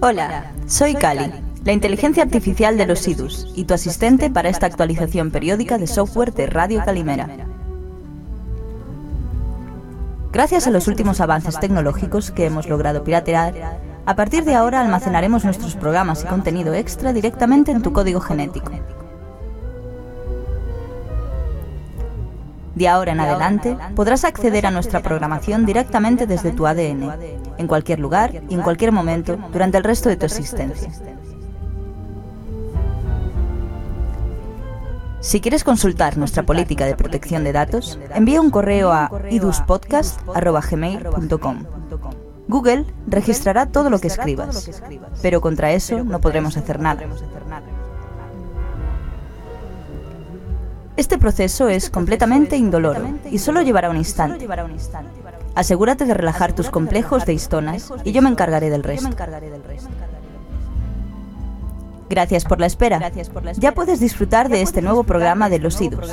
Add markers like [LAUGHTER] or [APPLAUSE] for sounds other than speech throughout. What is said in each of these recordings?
Hola, soy Cali, la inteligencia artificial de los SIDUS y tu asistente para esta actualización periódica de software de Radio Calimera. Gracias a los últimos avances tecnológicos que hemos logrado piratear, a partir de ahora almacenaremos nuestros programas y contenido extra directamente en tu código genético. De ahora en adelante podrás acceder a nuestra programación directamente desde tu ADN, en cualquier lugar y en cualquier momento durante el resto de tu existencia. Si quieres consultar nuestra política de protección de datos, envía un correo a iduspodcast.gmail.com. Google registrará todo lo que escribas, pero contra eso no podremos hacer nada. Este proceso es completamente indoloro y solo llevará un instante. Asegúrate de relajar tus complejos de histonas y yo me encargaré del resto. Gracias por la espera. Ya puedes disfrutar de este nuevo programa de los IDUS.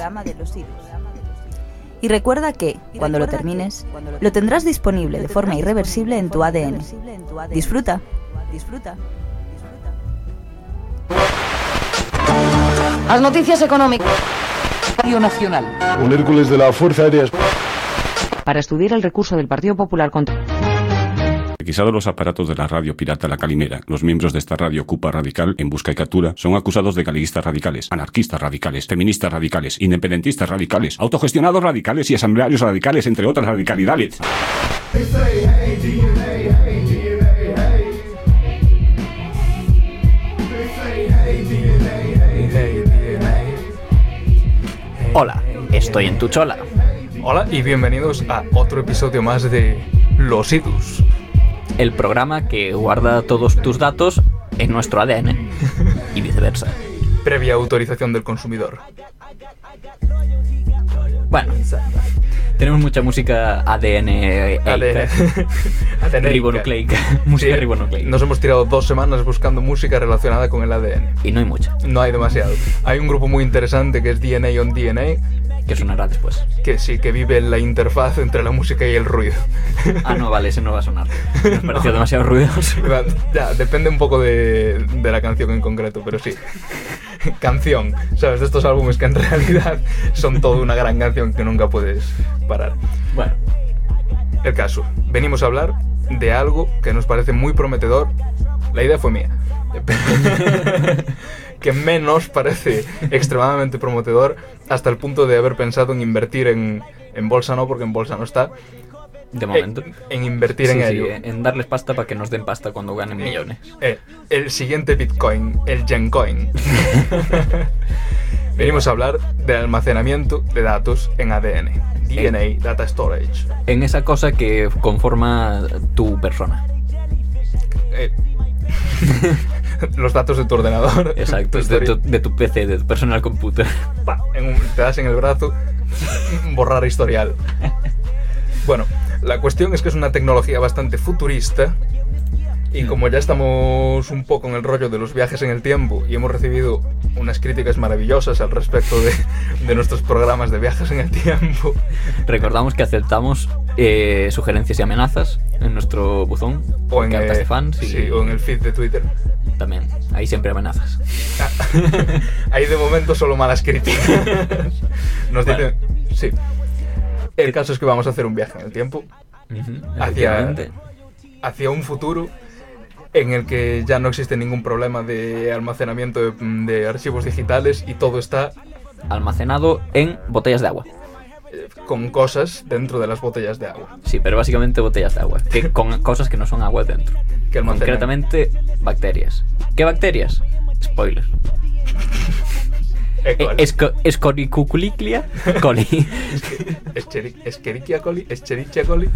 Y recuerda que, cuando lo termines, lo tendrás disponible de forma irreversible en tu ADN. Disfruta. Disfruta. Las noticias económicas. Radio Nacional. Un Hércules de la Fuerza Aérea. Para estudiar el recurso del Partido Popular contra... Requisados los aparatos de la radio pirata La Calimera, los miembros de esta radio Cupa Radical, en busca y captura, son acusados de galeguistas radicales, anarquistas radicales, feministas radicales, independentistas radicales, autogestionados radicales y asamblearios radicales, entre otras radicalidades. Hola, estoy en tu chola. Hola y bienvenidos a otro episodio más de Los Idus. El programa que guarda todos tus datos en nuestro ADN y viceversa. Previa autorización del consumidor. Bueno, tenemos mucha música ADN. ADN. ADN. [LAUGHS] Ribonucleica. [LAUGHS] música ribonucleica. Nos hemos tirado dos semanas buscando música relacionada con el ADN. Y no hay mucha. No hay demasiado. Hay un grupo muy interesante que es DNA on DNA. Que sonará después. Que sí, que vive en la interfaz entre la música y el ruido. Ah, no, vale, ese no va a sonar. Nos [LAUGHS] pareció demasiado ruidoso. Ya, depende un poco de, de la canción en concreto, pero sí. [LAUGHS] canción, ¿sabes? De estos álbumes que en realidad son toda una gran canción que nunca puedes parar. Bueno, El caso, venimos a hablar de algo que nos parece muy prometedor. La idea fue mía. [LAUGHS] que menos parece extremadamente prometedor hasta el punto de haber pensado en invertir en, en bolsa, no, porque en bolsa no está. De momento. En, en invertir en Sí, ello. en darles pasta para que nos den pasta cuando ganen millones. Eh, el siguiente Bitcoin, el Gencoin. [LAUGHS] Venimos a hablar del almacenamiento de datos en ADN. DNA, Data Storage. En esa cosa que conforma tu persona. Eh, [LAUGHS] los datos de tu ordenador. Exacto, tu de tu, de tu PC, de tu personal computer. Pa, en un- te das en el brazo, borrar historial. [LAUGHS] Bueno, la cuestión es que es una tecnología bastante futurista. Y como ya estamos un poco en el rollo de los viajes en el tiempo y hemos recibido unas críticas maravillosas al respecto de, de nuestros programas de viajes en el tiempo, Recordamos que aceptamos eh, sugerencias y amenazas en nuestro buzón. o en, cartas eh, de fans y sí, o en el feed de Twitter, también. Ahí siempre amenazas. [LAUGHS] Ahí de momento solo malas críticas. [LAUGHS] Nos Bueno. dicen. Sí. El caso es que vamos a hacer un viaje en el tiempo hacia, hacia un futuro en el que ya no existe ningún problema de almacenamiento de, de archivos digitales y todo está Almacenado en botellas de agua. eh, con cosas dentro de las botellas de agua. Sí, pero básicamente botellas de agua. Que, con [LAUGHS] cosas que no son agua dentro. Que. Concretamente, bacterias. ¿Qué bacterias? Spoiler. Eh, ¿cuál? Esco- Escoricuculiclia [LAUGHS] coli. Escheri- Escherichia coli, Escherichia coli.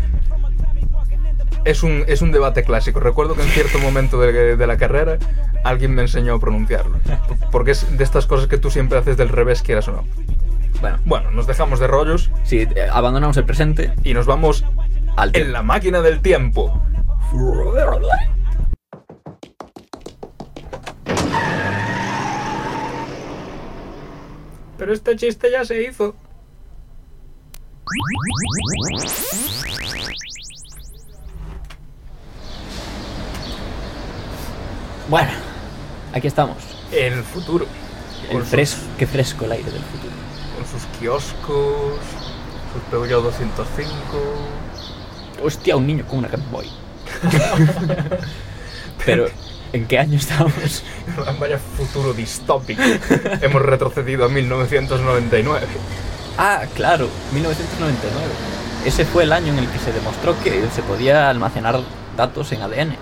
Es un, es un debate clásico. Recuerdo que en cierto momento de, de la carrera alguien me enseñó a pronunciarlo. Porque es de estas cosas que tú siempre haces del revés, quieras o no. Bueno, Bueno, nos dejamos de rollos sí, eh, abandonamos el presente y nos vamos al en la máquina del tiempo. Pero este chiste ya se hizo. Bueno, aquí estamos. El futuro. El fresco, qué fresco el aire del futuro. con sus kioscos, sus Peugeot 205. Hostia, un niño con una Game Boy. [LAUGHS] Pero, ¿en qué año estamos? [LAUGHS] Vaya futuro distópico. Hemos retrocedido a 1999. Ah, claro, 1999. Ese fue el año en el que se demostró que se podía almacenar datos en ADN.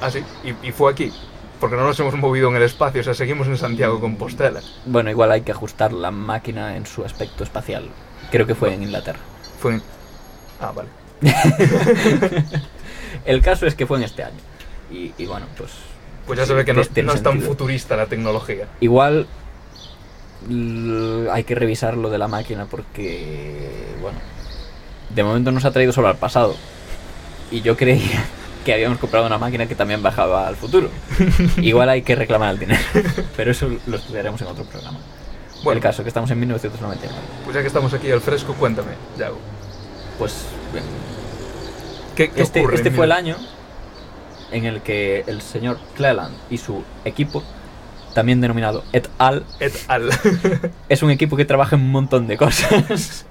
Ah, sí, y, y fue aquí. Porque no nos hemos movido en el espacio, o sea, seguimos en Santiago Compostela. Bueno, igual hay que ajustar la máquina en su aspecto espacial. Creo que fue en Inglaterra. Fue en... Ah, vale. [LAUGHS] El caso es que fue en este año. Y, y bueno, pues. Pues ya se ve que no, Tiene no es tan futurista la tecnología. Igual hay que revisar lo de la máquina porque, bueno, de momento nos ha traído solo al pasado. Y yo creía [LAUGHS] que habíamos comprado una máquina que también bajaba al futuro. [LAUGHS] Igual hay que reclamar el dinero. [LAUGHS] Pero eso lo estudiaremos en otro programa. Bueno, El caso que estamos en 1999. pues ya que estamos aquí al fresco, cuéntame, Yago. Pues bien, ¿Qué, qué este, ocurre? este fue el año en el que el señor Cleland y su equipo, también denominado et al, Et al. [LAUGHS] es un equipo que trabaja en un montón de cosas.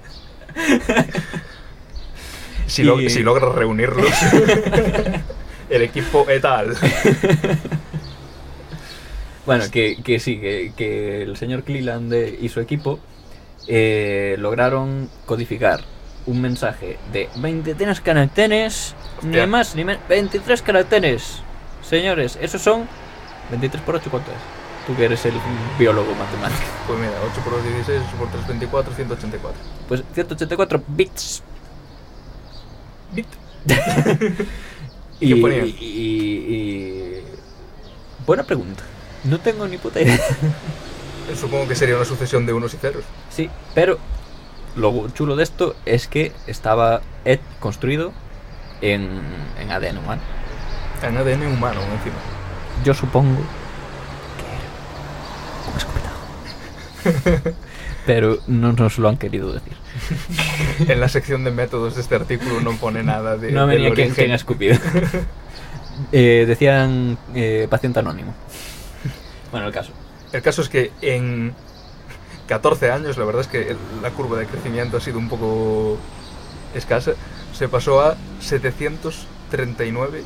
si, Y- si logras reunirlos. [LAUGHS] el equipo et al. Bueno, que, que sí, que, que el señor Cleland y su equipo eh, lograron codificar un mensaje de 23 caracteres, Hostia. ni más ni menos, 23 caracteres. Señores, esos son 23 por 8, ¿cuánto es? Tú que eres el biólogo matemático. Pues mira, 8 por 2, 16, 8 por 3, 24, 184. Pues 184 bits. Bit. [LAUGHS] y, ¿Qué ponía? y- y- y- Buena pregunta. No tengo ni puta idea. [LAUGHS] Supongo que sería una sucesión de unos y ceros. Sí, pero lo chulo de esto es que estaba Ed construido en, en ADN humano. En ADN humano, encima. Yo supongo que era un escupitajo. pero no nos lo han querido decir. [LAUGHS] En la sección de métodos de este artículo no pone nada de. no venía quién, quién ha escupido. [LAUGHS] Eh, decían eh, paciente anónimo. [LAUGHS] Bueno, el caso. El caso es que en 14 años, la verdad es que la curva de crecimiento ha sido un poco escasa. Se pasó a 739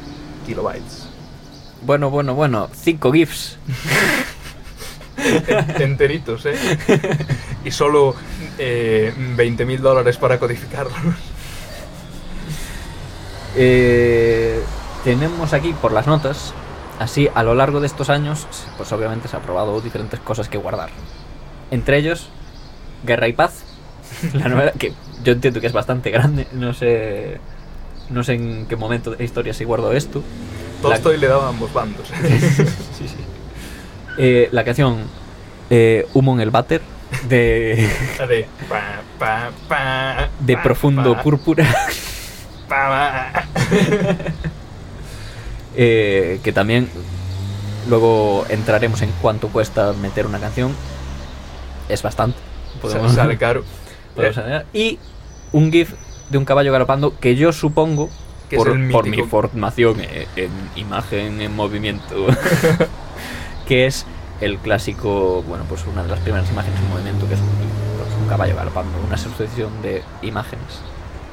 kilobytes. Bueno, bueno, bueno. Cinco GIFs. En- Enteritos, ¿eh? [LAUGHS] Y solo eh, 20 mil dólares para codificarlos. Eh, tenemos aquí por las notas, así a lo largo de estos años, pues obviamente se ha probado diferentes cosas que guardar. Entre ellos, Guerra y Paz, [LAUGHS] la novela que yo entiendo que es bastante grande, no sé, no sé en qué momento de la historia se guardó esto. La- Tolstoy le daba a ambos bandos. [LAUGHS] Sí, sí. Eh, la canción eh, Humo en el váter de, La de. [LAUGHS] pa, pa, pa, de pa, Profundo Púrpura. Eh, que también luego entraremos en cuánto cuesta meter una canción. Es bastante. Podemos- Sale caro. [LAUGHS] podemos añadir. Y un GIF de un caballo galopando que yo supongo, Que es por, el por mi formación eh, en imagen en movimiento, [LAUGHS] que es el clásico, bueno, pues una de las primeras imágenes en movimiento, que es un, pues, un caballo galopando, una sucesión de imágenes,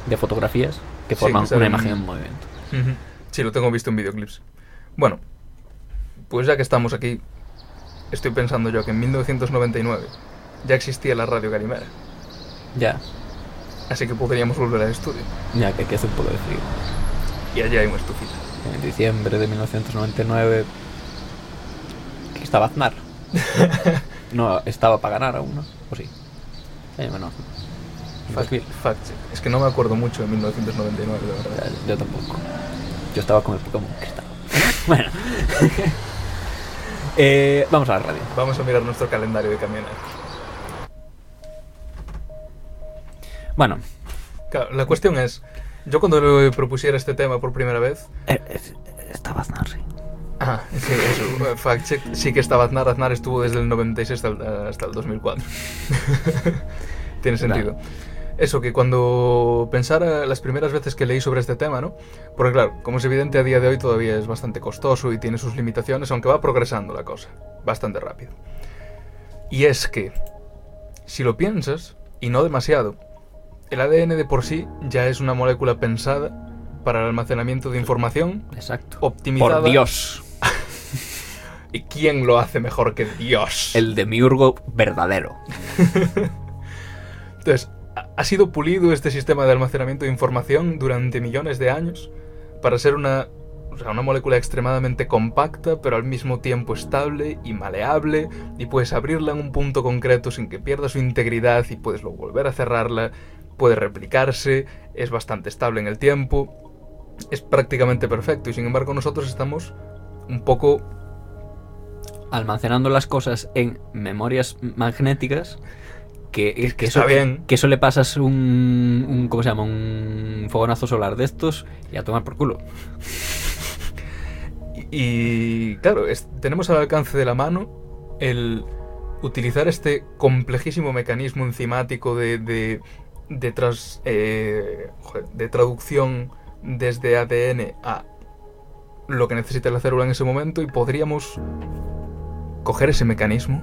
de fotografías que forman una imagen en movimiento. Sí, lo tengo visto en videoclips. Bueno, pues ya que estamos aquí, estoy pensando yo que en 1999 ya existía la radio Calimera. Ya, Así que podríamos volver al estudio. ya que aquí hace un poco de frío. Y allí hay una estufita. En diciembre de 1999 que estaba Aznar. [LAUGHS] no, estaba para ganar aún, ¿no? ¿O sí? Sí, bueno. Fact, fact check. Es que no me acuerdo mucho de 1999, de verdad. Ya, Yo tampoco. Yo estaba con el Pokémon Cristal. [LAUGHS] bueno. [LAUGHS] Eh, vamos a la radio. Vamos a mirar nuestro calendario de camioneros. Bueno, Claro, la cuestión es, yo cuando le propusiera este tema por primera vez, eh, eh, estaba Aznar, sí. Ah, sí, eso, eh, fact check. Sí que estaba Aznar. Aznar estuvo desde el 96 hasta el, hasta el 2004. [LAUGHS] Tiene sentido. eso, que cuando pensara las primeras veces que leí sobre este tema, ¿no? Porque claro, como es evidente, a día de hoy todavía es bastante costoso y tiene sus limitaciones, aunque va progresando la cosa, bastante rápido. Y es que, si lo piensas, y no demasiado, el ADN de por sí ya es una molécula pensada para el almacenamiento de información, Exacto. optimizada. Por Dios. [LAUGHS] ¿Y quién lo hace mejor que Dios? El demiurgo verdadero. [LAUGHS] Entonces, ha- sido pulido este sistema de almacenamiento de información durante millones de años para ser una, o sea, una molécula extremadamente compacta, pero al mismo tiempo estable y maleable, y puedes abrirla en un punto concreto sin que pierda su integridad y puedes luego volver a cerrarla, puede replicarse, es bastante estable en el tiempo, es prácticamente perfecto, y sin embargo nosotros estamos un poco Almacenando las cosas en memorias magnéticas. Que, es que Está eso, bien. que eso le pasas un, un. ¿Cómo se llama? Un fogonazo solar de estos y a tomar por culo. Y, y, claro, es- tenemos al alcance de la mano el utilizar este complejísimo mecanismo enzimático de, de, de, eh, de traducción desde ADN a lo que necesita la célula en ese momento y podríamos coger ese mecanismo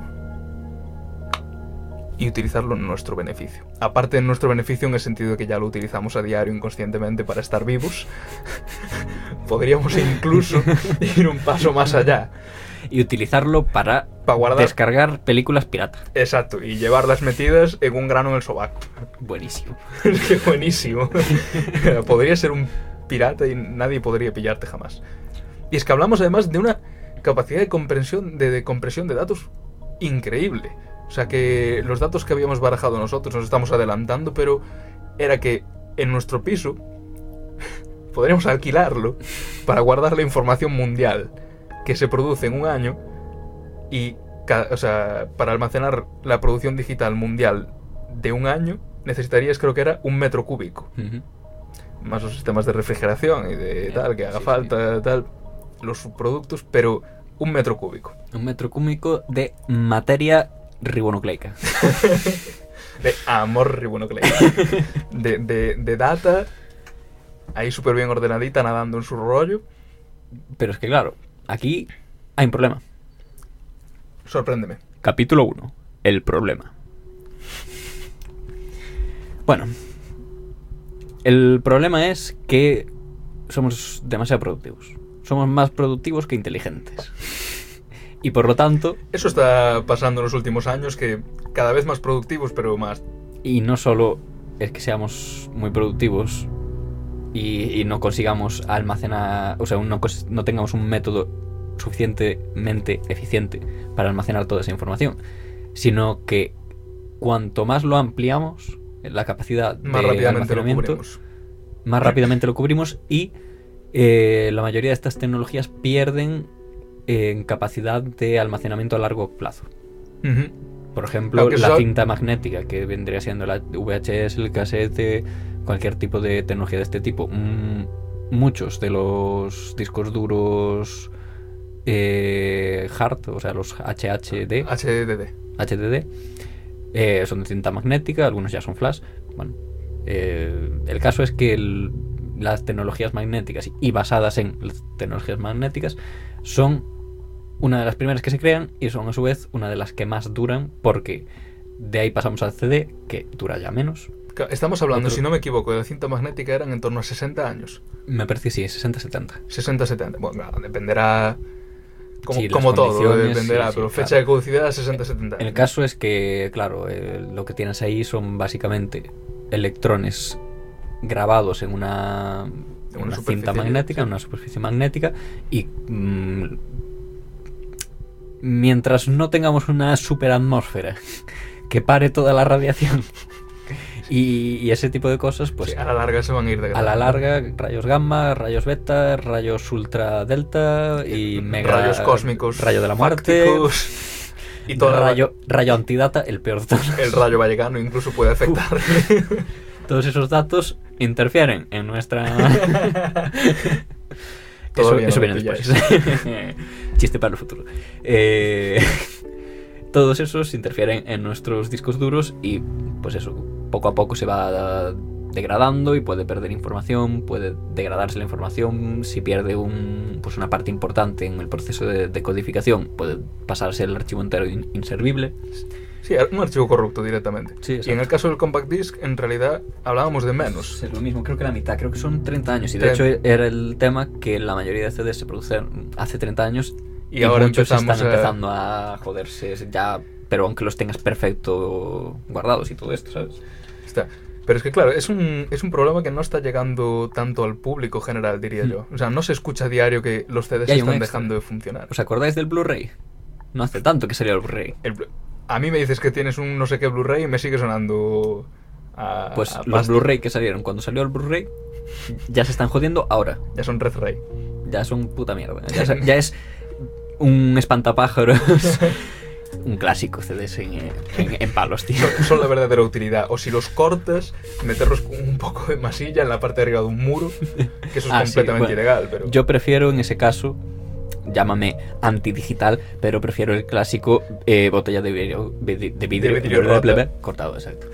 y utilizarlo en nuestro beneficio. Aparte en nuestro beneficio en el sentido de que ya lo utilizamos a diario inconscientemente para estar vivos, [LAUGHS] podríamos incluso [LAUGHS] ir un paso más allá Y utilizarlo para para guardar descargar películas pirata. Exacto, y llevarlas metidas en un grano en el sobaco. Buenísimo. [LAUGHS] Es que buenísimo. [LAUGHS] Podría ser un pirata y nadie podría pillarte jamás. Y es que hablamos además de una capacidad de comprensión de, de compresión de datos increíble. O sea que los datos que habíamos barajado nosotros nos estamos adelantando, pero era que en nuestro piso [LAUGHS] podríamos alquilarlo para guardar la información mundial que se produce en un año y o sea, para almacenar la producción digital mundial de un año necesitarías creo que era un metro cúbico. Más los sistemas de refrigeración y de Eh, tal que haga sí, falta tal los subproductos pero un metro cúbico. Un metro cúbico de materia ribonucleica. [LAUGHS] de amor ribonucleico de, de, de data ahí súper bien ordenadita nadando en su rollo. Pero es que claro, aquí hay un problema. sorpréndeme Capítulo 1. El problema. Bueno. El problema es que somos demasiado productivos. Somos más productivos que inteligentes. Y por lo tanto, eso está pasando en los últimos años que cada vez más productivos pero más y no solo es que seamos muy productivos y, y no consigamos almacenar, o sea, no, no tengamos un método suficientemente eficiente para almacenar toda esa información, sino que cuanto más lo ampliamos, la capacidad más de rápidamente lo almacenamiento, cubrimos más rápidamente lo cubrimos y eh, la mayoría de estas tecnologías pierden en capacidad de almacenamiento a largo plazo. Por ejemplo, la eso- cinta magnética, que vendría siendo la VHS, el cassette, cualquier tipo de tecnología de este tipo. Mm, muchos de los discos duros eh, hard, o sea, los HHD, HDD HDD, eh, son de cinta magnética, algunos ya son flash. Bueno, eh, el caso es que el- las tecnologías magnéticas y basadas en las tecnologías magnéticas son una de las primeras que se crean y son a su vez una de las que más duran porque de ahí pasamos al CD que dura ya menos. Estamos hablando, Otro- si no me equivoco, de la cinta magnética eran en torno a 60 años. Me parece que sí, 60-70. 60, 70. Bueno, claro, dependerá. Como, Sí, las como todo, dependerá. sí, sí, pero fecha claro. de caducidad 60, 70. El caso es que, claro, eh, lo que tienes ahí son básicamente electrones grabados en una, en una una superficie, cinta magnética, en una superficie magnética, y mm, mientras no tengamos una superatmósfera [LAUGHS] que pare toda la radiación y, y ese tipo de cosas, pues Sí, a la larga se van a ir de a la larga, rayos gamma, rayos beta, rayos ultra delta y mega Rayos cósmicos. rayo de la muerte, fácticos, [LAUGHS] Y todo rayo, rayo antidata, el peor de todos. el rayo vallecano incluso puede afectar. [LAUGHS] Todos esos datos interfieren en nuestra. [LAUGHS] eso viene después. Chiste para el futuro. Eh, todos esos interfieren en nuestros discos duros y, pues eso, poco a poco se va degradando y puede perder información, puede degradarse la información, si pierde un, pues una parte importante en el proceso de decodificación, puede pasarse el archivo entero in- inservible. Sí, un archivo corrupto directamente. Sí, y en el caso del compact disc, en realidad hablábamos de menos. Es lo mismo, creo que la mitad, creo que son 30 años. Y de Tre- hecho era el tema que la mayoría de CDs se producen hace 30 años Y ahora muchos están a- empezando a joderse ya, pero aunque los tengas perfecto guardados y todo esto, ¿sabes? Está. Pero es que, claro, es un, es un problema que no está llegando tanto al público general, diría Mm. yo. O sea, no se escucha a diario que los CDs están dejando de funcionar. ¿Os acordáis del Blu-ray? No hace tanto que salió el Blu-ray. A mí me dices que tienes un no sé qué Blu-ray y me sigue sonando a. Pues a los. Blu-ray que salieron cuando salió el Blu-ray ya se están jodiendo ahora. Ya son Red Ray. Ya son puta mierda. Ya [LAUGHS] es un espantapájaros. [LAUGHS] un clásico CDs en, en, en palos, tío. Son, son la verdadera utilidad. O si los cortas, meterlos con un poco de masilla en la parte de arriba de un muro, que eso es Ah, sí, completamente bueno, ilegal. Pero Yo prefiero en ese caso, llámame antidigital, pero prefiero el clásico eh, botella de vidrio, de, vidrio, De vidrio cortado, exacto.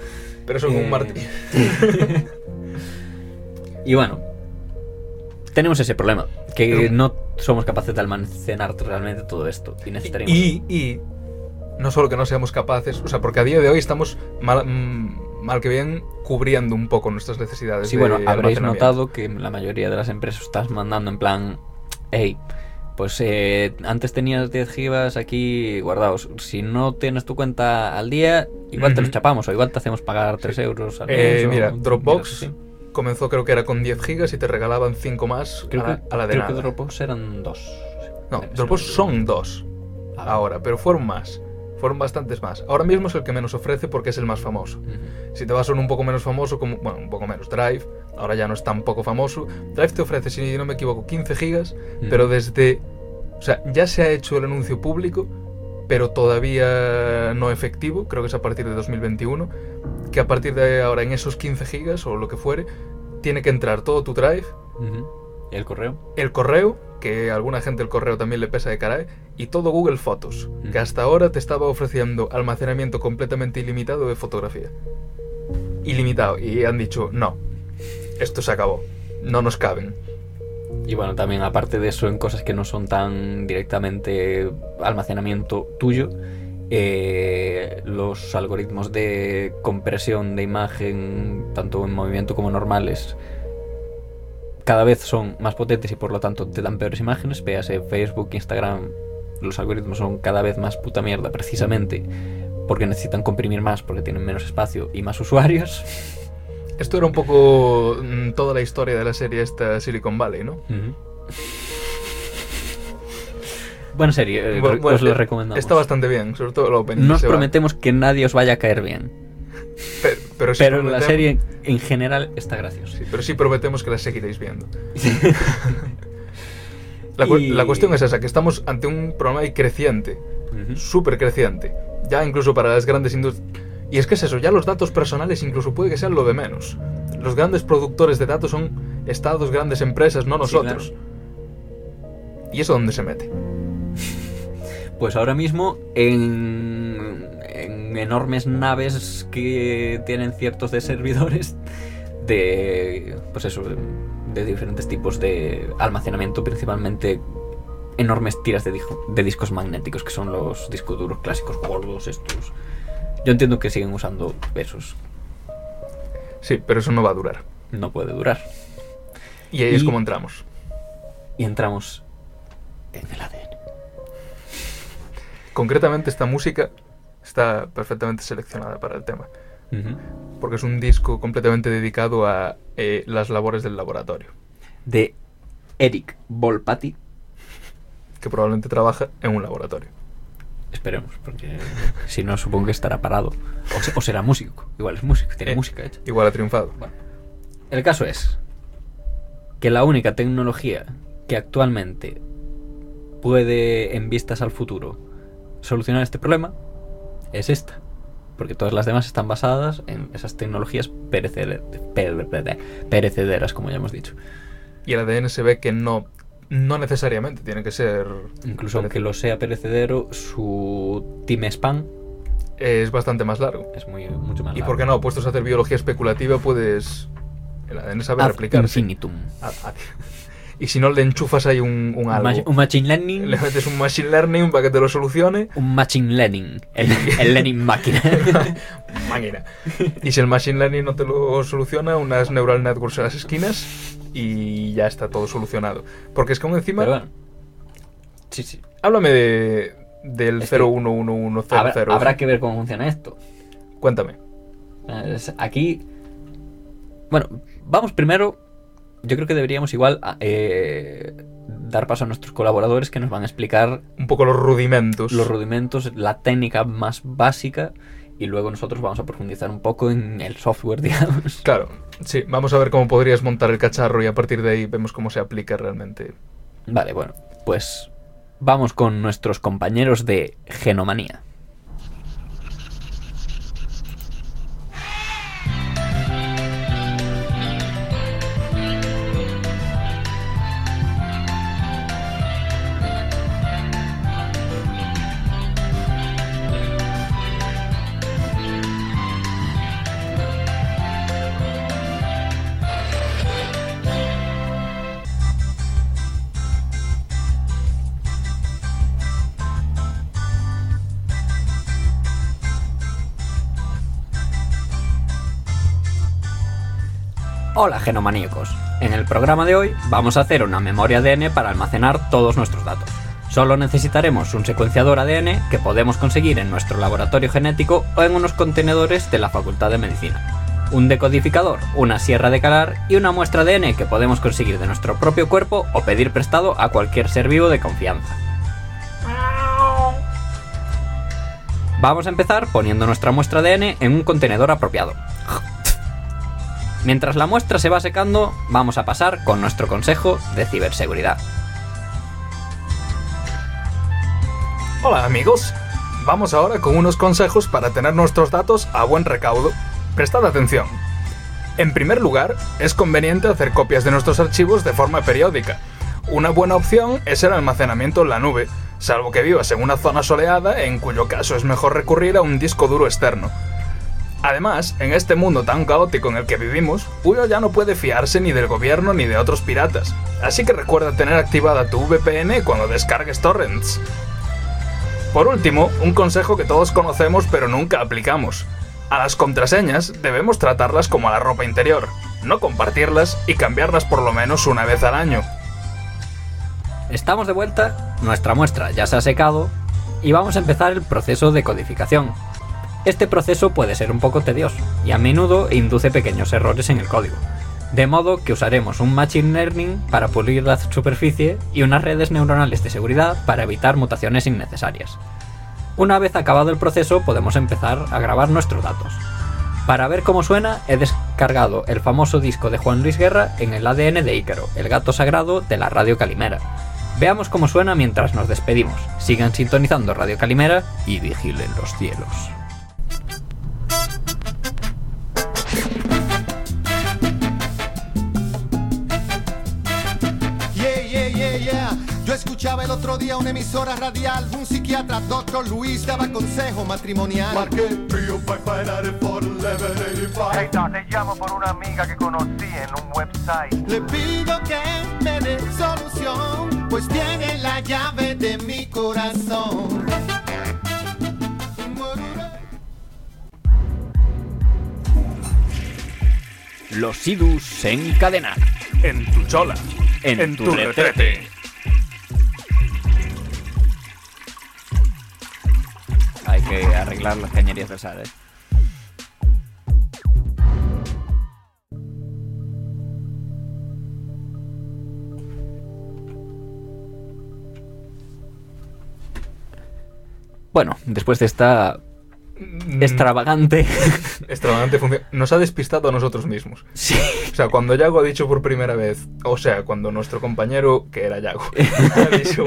pero eso con Eh, un martillo. [LAUGHS] Y bueno, tenemos ese problema, que no somos capaces de almacenar realmente todo esto y y no solo que no seamos capaces, o sea, porque a día de hoy estamos mal, mm, mal que bien cubriendo un poco nuestras necesidades. Sí, de bueno, habréis notado que la mayoría de las empresas estás mandando en plan, hey, pues eh, antes tenías 10 gigas aquí guardados. Si no tienes tu cuenta al día, igual te los chapamos o igual te hacemos pagar 3 euros al Eh, mes. o mira, Dropbox comenzó creo que era con 10 gigas y te regalaban 5 más Creo, a, la, que, a la de creo que. Dropbox eran dos. No, Eh, Dropbox son dos Ah, ahora, pero fueron más. Fueron bastantes más. Ahora mismo es el que menos ofrece porque es el más famoso. Si te vas a un poco menos famoso, como, bueno, un poco menos, Drive, ahora ya no es tan poco famoso. Drive te ofrece, si no me equivoco, 15 gigas, pero desde... O sea, ya se ha hecho el anuncio público, pero todavía no efectivo, creo que es a partir de 2021, que a partir de ahora en esos 15 gigas o lo que fuere, tiene que entrar todo tu Drive. ¿Y el correo? el correo, que a alguna gente el correo también le pesa de caray, y todo Google Fotos, que hasta ahora te estaba ofreciendo almacenamiento completamente ilimitado de fotografía. Ilimitado. Y han dicho, no, esto se acabó, no nos caben. Y bueno, también aparte de eso, en cosas que no son tan directamente almacenamiento tuyo, eh, los algoritmos de compresión de imagen, tanto en movimiento como normales, cada vez son más potentes y por lo tanto te dan peores imágenes. Véase Facebook, Instagram, los algoritmos son cada vez más puta mierda, precisamente porque necesitan comprimir más, porque tienen menos espacio y más usuarios. Esto era un poco mm, toda la historia de la serie esta Silicon Valley, ¿no? Buena serie, eh, bueno, os lo eh, recomendamos. Está bastante bien, sobre todo el opening. No os se va. prometemos que nadie os vaya a caer bien, Pero, pero sí pero la serie en general está graciosa. sí, pero sí prometemos que la seguiréis viendo. [LAUGHS] La, cu- Y- la cuestión es esa, que estamos ante un problema creciente, súper creciente, ya incluso para las grandes industrias. Y es que es eso, ya los datos personales incluso puede que sean lo de menos. Los grandes productores de datos son estados, grandes empresas, no Sí, nosotros. ¿Y eso dónde se mete? [LAUGHS] Pues ahora mismo en enormes naves que tienen ciertos de servidores de pues eso de, diferentes tipos de almacenamiento, principalmente enormes tiras de, de discos magnéticos que son los discos duros clásicos gordos estos. Yo entiendo que siguen usando esos. Sí, pero eso no va a durar. No puede durar. Y ahí es como entramos. Y entramos en el ADN. Concretamente esta música está perfectamente seleccionada para el tema, porque es un disco completamente dedicado a eh, las labores del laboratorio, De Eric Volpati. que probablemente trabaja en un laboratorio. Esperemos, porque [LAUGHS] si no, supongo que estará parado. O, se- o será músico. Igual es músico, tiene Eh, música hecha. Igual ha triunfado. Bueno, el caso es que la única tecnología que actualmente puede, en vistas al futuro, solucionar este problema es esta. Porque todas las demás están basadas en esas tecnologías pereceder- pere- perecederas, como ya hemos dicho. Y el ADN se ve que no, no necesariamente tiene que ser... Incluso aunque lo sea perecedero, su time span es bastante más largo. Es muy, mucho más ¿Y largo. por qué no? Puestos a hacer biología especulativa, puedes. El ADN sabe Ad replicarse. infinitum. Ad- ad- Y si no le enchufas ahí un, un algo. un machine learning. Le metes un machine learning para que te lo solucione. Un machine learning. El, el learning [LAUGHS] máquina. [LAUGHS] Máquina. Y si el machine learning no te lo soluciona, unas neural networks en las esquinas y ya está todo solucionado. Porque es que aún encima. Bueno. Sí, sí. Háblame de, del Es que 011100. Habrá, habrá que ver cómo funciona esto. Cuéntame. Aquí. Bueno, vamos primero. Yo creo que deberíamos igual a- eh, dar paso a nuestros colaboradores que nos van a explicar Un poco los rudimentos. los rudimentos, la técnica más básica. Y luego nosotros vamos a profundizar un poco en el software, [LAUGHS] digamos. Claro, sí, vamos a ver cómo podrías montar el cacharro y a partir de ahí vemos cómo se aplica realmente. Vale, bueno, pues vamos con nuestros compañeros de Genomanía. Hola genomaníacos. En el programa de hoy vamos a hacer una memoria ADN para almacenar todos nuestros datos. Solo necesitaremos un secuenciador ADN que podemos conseguir en nuestro laboratorio genético o en unos contenedores de la Facultad de Medicina. Un decodificador, una sierra de calar y una muestra ADN que podemos conseguir de nuestro propio cuerpo o pedir prestado a cualquier ser vivo de confianza. Vamos a empezar poniendo nuestra muestra ADN en un contenedor apropiado. Mientras la muestra se va secando, vamos a pasar con nuestro consejo de ciberseguridad. Hola amigos, vamos ahora con unos consejos para tener nuestros datos a buen recaudo. Prestad atención. En primer lugar, es conveniente hacer copias de nuestros archivos de forma periódica. Una buena opción es el almacenamiento en la nube, salvo que vivas en una zona soleada, en cuyo caso es mejor recurrir a un disco duro externo. Además, en este mundo tan caótico en el que vivimos, uno ya no puede fiarse ni del gobierno ni de otros piratas. Así que recuerda tener activada tu VPN cuando descargues torrents. Por último, un consejo que todos conocemos pero nunca aplicamos. A las contraseñas debemos tratarlas como a la ropa interior, no compartirlas y cambiarlas por lo menos una vez al año. Estamos de vuelta, nuestra muestra ya se ha secado y vamos a empezar el proceso de codificación. Este proceso puede ser un poco tedioso y a menudo induce pequeños errores en el código. De modo que usaremos un Machine Learning para pulir la superficie y unas redes neuronales de seguridad para evitar mutaciones innecesarias. Una vez acabado el proceso podemos empezar a grabar nuestros datos. Para ver cómo suena he descargado el famoso disco de Juan Luis Guerra en el ADN de Ícaro, el gato sagrado de la Radio Calimera. Veamos cómo suena mientras nos despedimos. Sigan sintonizando Radio Calimera y vigilen los cielos. Escuchaba el otro día una emisora radial. Un psiquiatra, doctor Luis, daba consejo matrimonial. Marqué Trio Five Five Nine for 1185. Hey, Doc, te llamo por una amiga que conocí en un website. Le pido que me dé solución, pues tiene la llave de mi corazón. Los idus se encadenan. En tu chola. En, En tu, tu retrete. retrete. Arreglar las cañerías del ¿eh? Bueno, después de esta Mm, extravagante... [LAUGHS] Extravagante función. Nos ha despistado a nosotros mismos. sí. O sea, cuando Yago ha dicho por primera vez, o sea, cuando nuestro compañero, que era Yago, [LAUGHS] ha dicho,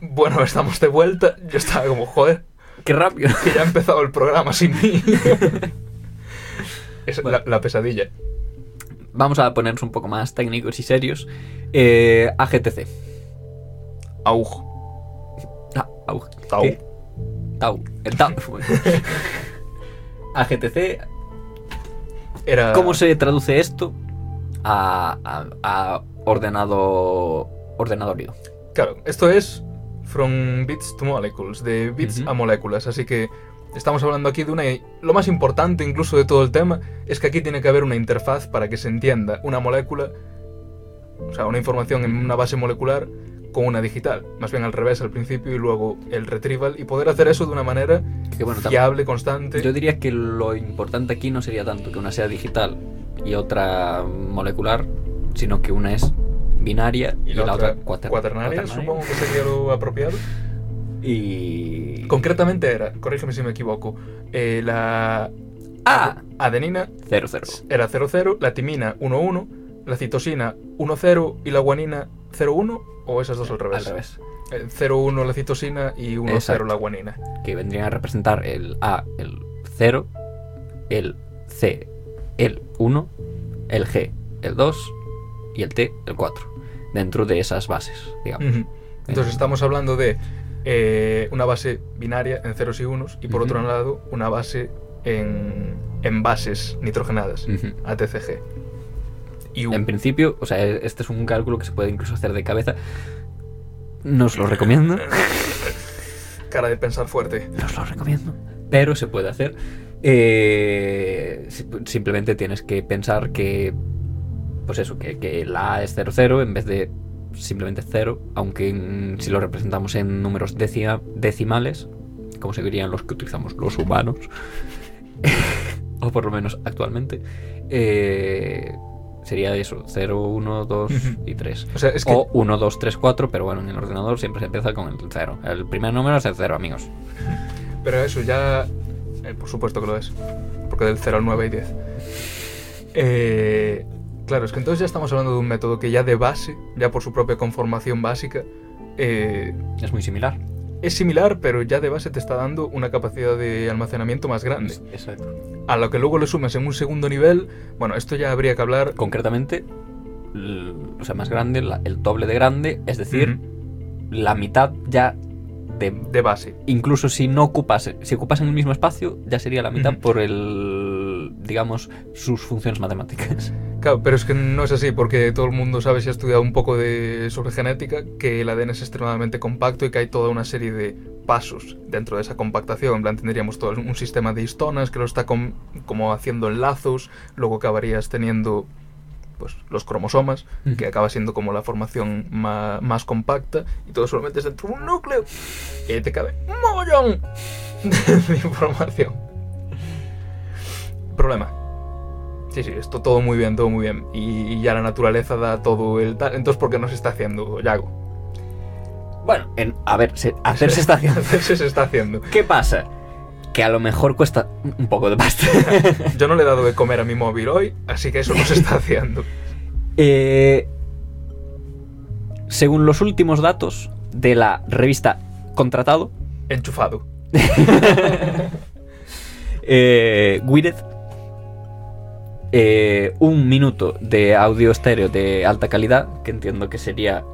bueno, estamos de vuelta, yo estaba como, joder, Qué rápido. que ya ha empezado el programa sin mí. [LAUGHS] es la, la pesadilla. Vamos a ponernos un poco más técnicos y serios. Eh, AGTC. Auj. Ah, au. Tau. ¿Qué? Tau. El Tau. [LAUGHS] AGTC. Era... ¿Cómo se traduce esto a, a, a ordenado ordenador lío? Claro, esto es From Bits to Molecules, de bits Ujú. a moléculas, así que estamos hablando aquí de una... Lo más importante incluso de todo el tema es que aquí tiene que haber una interfaz para que se entienda una molécula, o sea, una información en una base molecular con una digital, más bien al revés al principio y luego el retrieval, y poder hacer eso de una manera Que bueno, fiable, constante. Yo diría que lo importante aquí no sería tanto que una sea digital y otra molecular, sino que una es binaria y, y la, otra, cuater- cuaternaria, cuaternaria. supongo que sería lo apropiado. Y. Concretamente era, corrígeme si me equivoco, eh, la Ah, adenina 0, 0. era 00, la timina 11, la citosina 10 y la guanina 01, o esas dos al revés. Al revés. Eh, 01 la citosina y 10 Exacto. la guanina. Que vendrían a representar el A, el 0, el C, el 1, el G, el 2 y el T, el 4. Dentro de esas bases, digamos. Ujú. Entonces estamos hablando de eh, una base binaria en ceros y unos y por otro lado una base en, en bases nitrogenadas. ATCG. Y un- En principio, o sea, este es un cálculo que se puede incluso hacer de cabeza. No os lo recomiendo. [LAUGHS] cara de pensar fuerte. No os lo recomiendo. Pero se puede hacer. Eh, si- simplemente tienes que pensar que. Pues eso, que, que la A es 00 en vez de simplemente 0. Aunque si lo representamos en números decia- decimales, como se dirían los que utilizamos los humanos, [LAUGHS] o por lo menos actualmente, eh, sería eso: 0, 1, 2 Ujú. y 3. O sea, es que O 1, 2, 3, 4, pero bueno, en el ordenador siempre se empieza con el 0. El primer número es el 0, amigos. Pero eso ya. eh, por supuesto que lo es. Porque del 0 al 9 hay 10. Eh, claro, es que entonces ya estamos hablando de un método que ya de base, ya por su propia conformación básica, eh, Es muy similar. es similar, pero ya de base te está dando una capacidad de almacenamiento más grande. Exacto. A lo que luego le sumas en un segundo nivel, bueno, esto ya habría que hablar. Concretamente, o sea, más grande, la- el doble de grande, es decir, la mitad ya de... de base. Incluso si no ocupase, si ocupasen el mismo espacio, ya sería la mitad por el, digamos, sus funciones matemáticas. Claro, pero es que no es así, porque todo el mundo sabe, si ha estudiado un poco de, sobre genética, que el ADN es extremadamente compacto y que hay toda una serie de pasos dentro de esa compactación. En plan, tendríamos todo un sistema de histonas que lo está com- como haciendo enlazos, luego acabarías teniendo pues los cromosomas, que acaba siendo como la formación ma- más compacta, y todo solamente es dentro de un núcleo. Y ahí te cabe un mogollón [LAUGHS] de información. Problema. Sí, sí, esto todo muy bien, todo muy bien. Y, y ya la naturaleza da todo el tal. Entonces, ¿por qué no se está haciendo, Yago? Bueno, en, a ver, se- hacerse está haciendo. [LAUGHS] Hacerse se está haciendo. ¿Qué pasa? Que a lo mejor cuesta un poco de pasta. [LAUGHS] Yo no le he dado de comer a mi móvil hoy, así que eso no se está haciendo. [LAUGHS] Eh, según los últimos datos de la revista Contratado, Enchufado. eh, eh, un minuto de audio estéreo de alta calidad, que entiendo que sería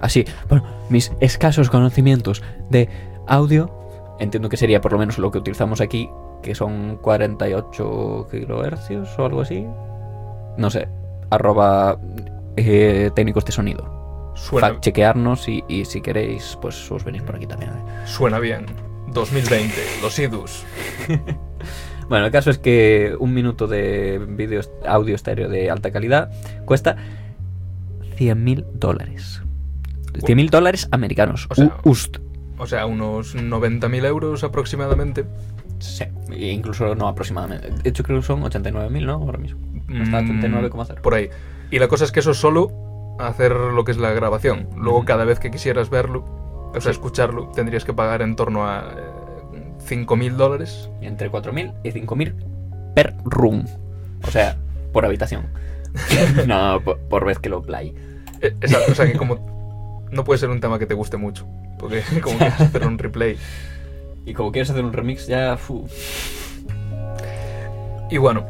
así. Bueno, mis escasos conocimientos de audio, entiendo que sería por lo menos lo que utilizamos aquí, que son 48 kilohercios o algo así. No sé, arroba eh, técnicos de sonido. Suena, chequearnos y, y si queréis, pues os venís por aquí también. ¿eh? suena bien. 2020, los IDUS. [LAUGHS] Bueno, el caso es que un minuto de vídeo audio estéreo de alta calidad cuesta 100.000 dólares. 100.000 dólares americanos. O sea, UST. O sea, unos 90.000 euros aproximadamente. Sí, incluso no aproximadamente. De hecho, creo que son 89.000, ¿no? Ahora mismo. Está Mm, 39,0. Por ahí. Y la cosa es que eso es solo hacer lo que es la grabación. Luego, cada vez que quisieras verlo, o sea, Sí. escucharlo, tendrías que pagar en torno a 5.000 dólares. Entre 4.000 y 5.000 per room. O sea, por habitación. [LAUGHS] no, por, por vez que lo play. Eh, Exacto, o sea que como no puede ser un tema que te guste mucho, porque [LAUGHS] como quieres hacer un replay. Y como quieres hacer un remix, ya. fu. Y bueno,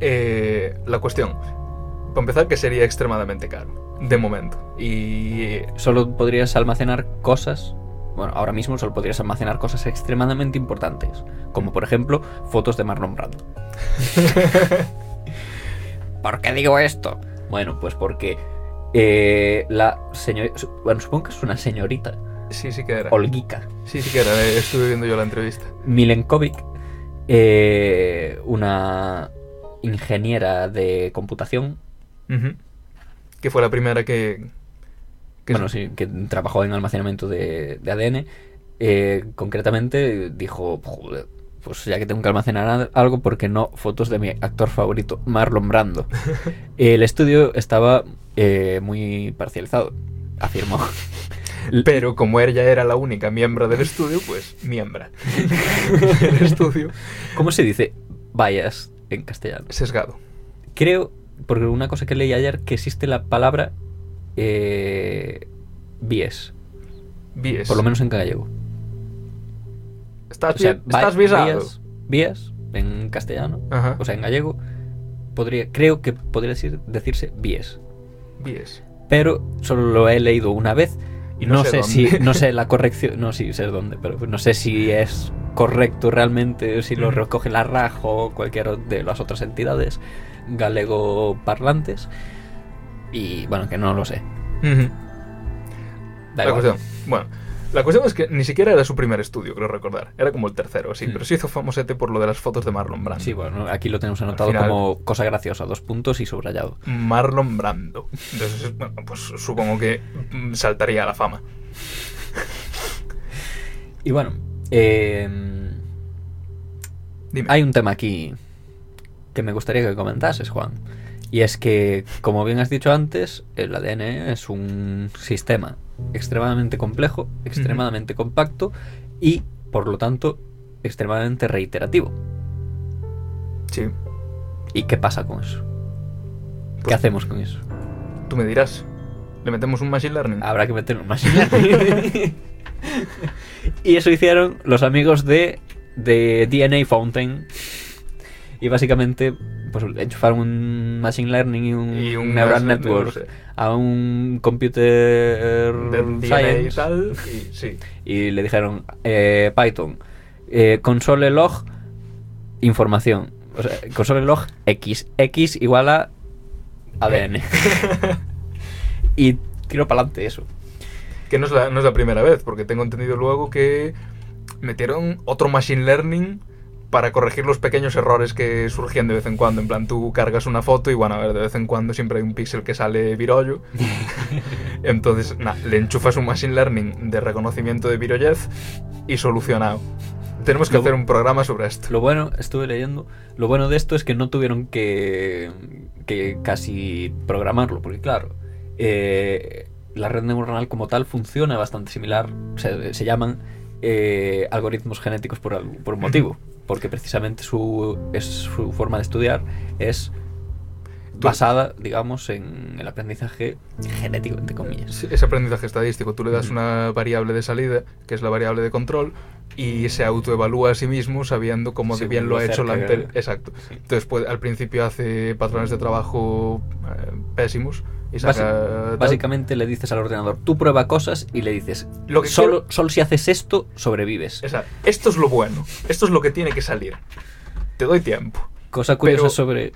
eh, la cuestión, para empezar, que sería extremadamente caro, de momento. Y Solo podrías almacenar cosas bueno, ahora mismo solo podrías almacenar cosas extremadamente importantes, como por ejemplo fotos de Marlon Brando. [LAUGHS] ¿Por qué digo esto? Bueno, pues porque eh, la señorita, bueno, supongo que es una señorita, Sí, sí que era. Olguica Sí, sí que era. eh, Estuve viendo yo la entrevista. Milenkovic, eh, una ingeniera de computación. Que fue la primera que. Que bueno, sí, que trabajó en almacenamiento de, de ADN, eh, concretamente dijo, "Joder, pues ya que tengo que almacenar algo, ¿por qué no fotos de mi actor favorito, Marlon Brando? [LAUGHS] El estudio estaba eh, muy parcializado, afirmó. [LAUGHS] Pero como ella era la única miembro del estudio, pues miembra. [LAUGHS] el estudio ¿Cómo se dice bias en castellano? sesgado. Creo, porque una cosa que leí ayer, que existe la palabra eh, Bies. por lo menos en gallego. Estás, O sea, estás bi- visado. vías, vías en castellano, Ajá. o sea, en gallego, podría, creo que podría decir, decirse bies. Bies. Pero solo lo he leído una vez y no, no sé si, no sé la corrección, no, sí sé dónde, pero no sé si es correcto realmente, si lo Ujú. recoge la RAJ o cualquiera de las otras entidades galego parlantes. Y bueno, que no lo sé. Da la igual. cuestión. Bueno, la cuestión es que ni siquiera era su primer estudio, creo recordar. Era como el tercero, sí. Mm. Pero se hizo famosete por lo de las fotos de Marlon Brando. Sí, bueno, aquí lo tenemos anotado final- como cosa graciosa, dos puntos y subrayado. Marlon Brando. Entonces, [LAUGHS] bueno, pues supongo que mm, saltaría a la fama. Y bueno, eh, Dime. hay un tema aquí que me gustaría que comentases, Juan. Y es que, como bien has dicho antes, el ADN es un sistema extremadamente complejo, extremadamente compacto y, por lo tanto, extremadamente reiterativo. Sí. ¿Y qué pasa con eso? ¿Qué Pues- hacemos con eso? Tú me dirás. ¿Le metemos un Machine Learning? Habrá que meter un machine learning. [LAUGHS] y eso hicieron los amigos de, de DNA Fountain. Y básicamente, pues enchufaron un machine learning y un, Y un neural network a un computer de DNA y science tal. Y, [LAUGHS] sí. y le dijeron eh, Python eh, console log información o sea console log x x igual a ADN [LAUGHS] y tiro para adelante eso Que no es, la, no es la primera vez, porque tengo entendido luego que metieron otro Machine Learning para corregir los pequeños errores que surgían de vez en cuando. En plan, tú cargas una foto y bueno, a ver, de vez en cuando siempre hay un píxel que sale virollo. [LAUGHS] Entonces, le enchufas un Machine Learning de reconocimiento de virollez y solucionado. Tenemos que Lo- hacer un programa sobre esto. lo bueno estuve leyendo lo bueno de esto es que no tuvieron que que casi programarlo porque claro eh, la red neuronal como tal funciona bastante similar se, se llaman eh, algoritmos genéticos por, por un motivo porque precisamente su, es, su forma de estudiar es basada, digamos, en el aprendizaje genético, entre comillas. Sí, ese aprendizaje estadístico, tú le das una variable de salida, que es la variable de control, y se autoevalúa a sí mismo sabiendo cómo de bien lo ha hecho la anterior. Exacto. Sí. Entonces, pues, al principio hace patrones de trabajo eh, pésimos y saca. básicamente le dices al ordenador, tú prueba cosas y le dices, Lo que solo, quiero- solo si haces esto, sobrevives. Esa- esto es lo bueno, esto es lo que tiene que salir. Te doy tiempo. Cosa curiosa Pero- sobre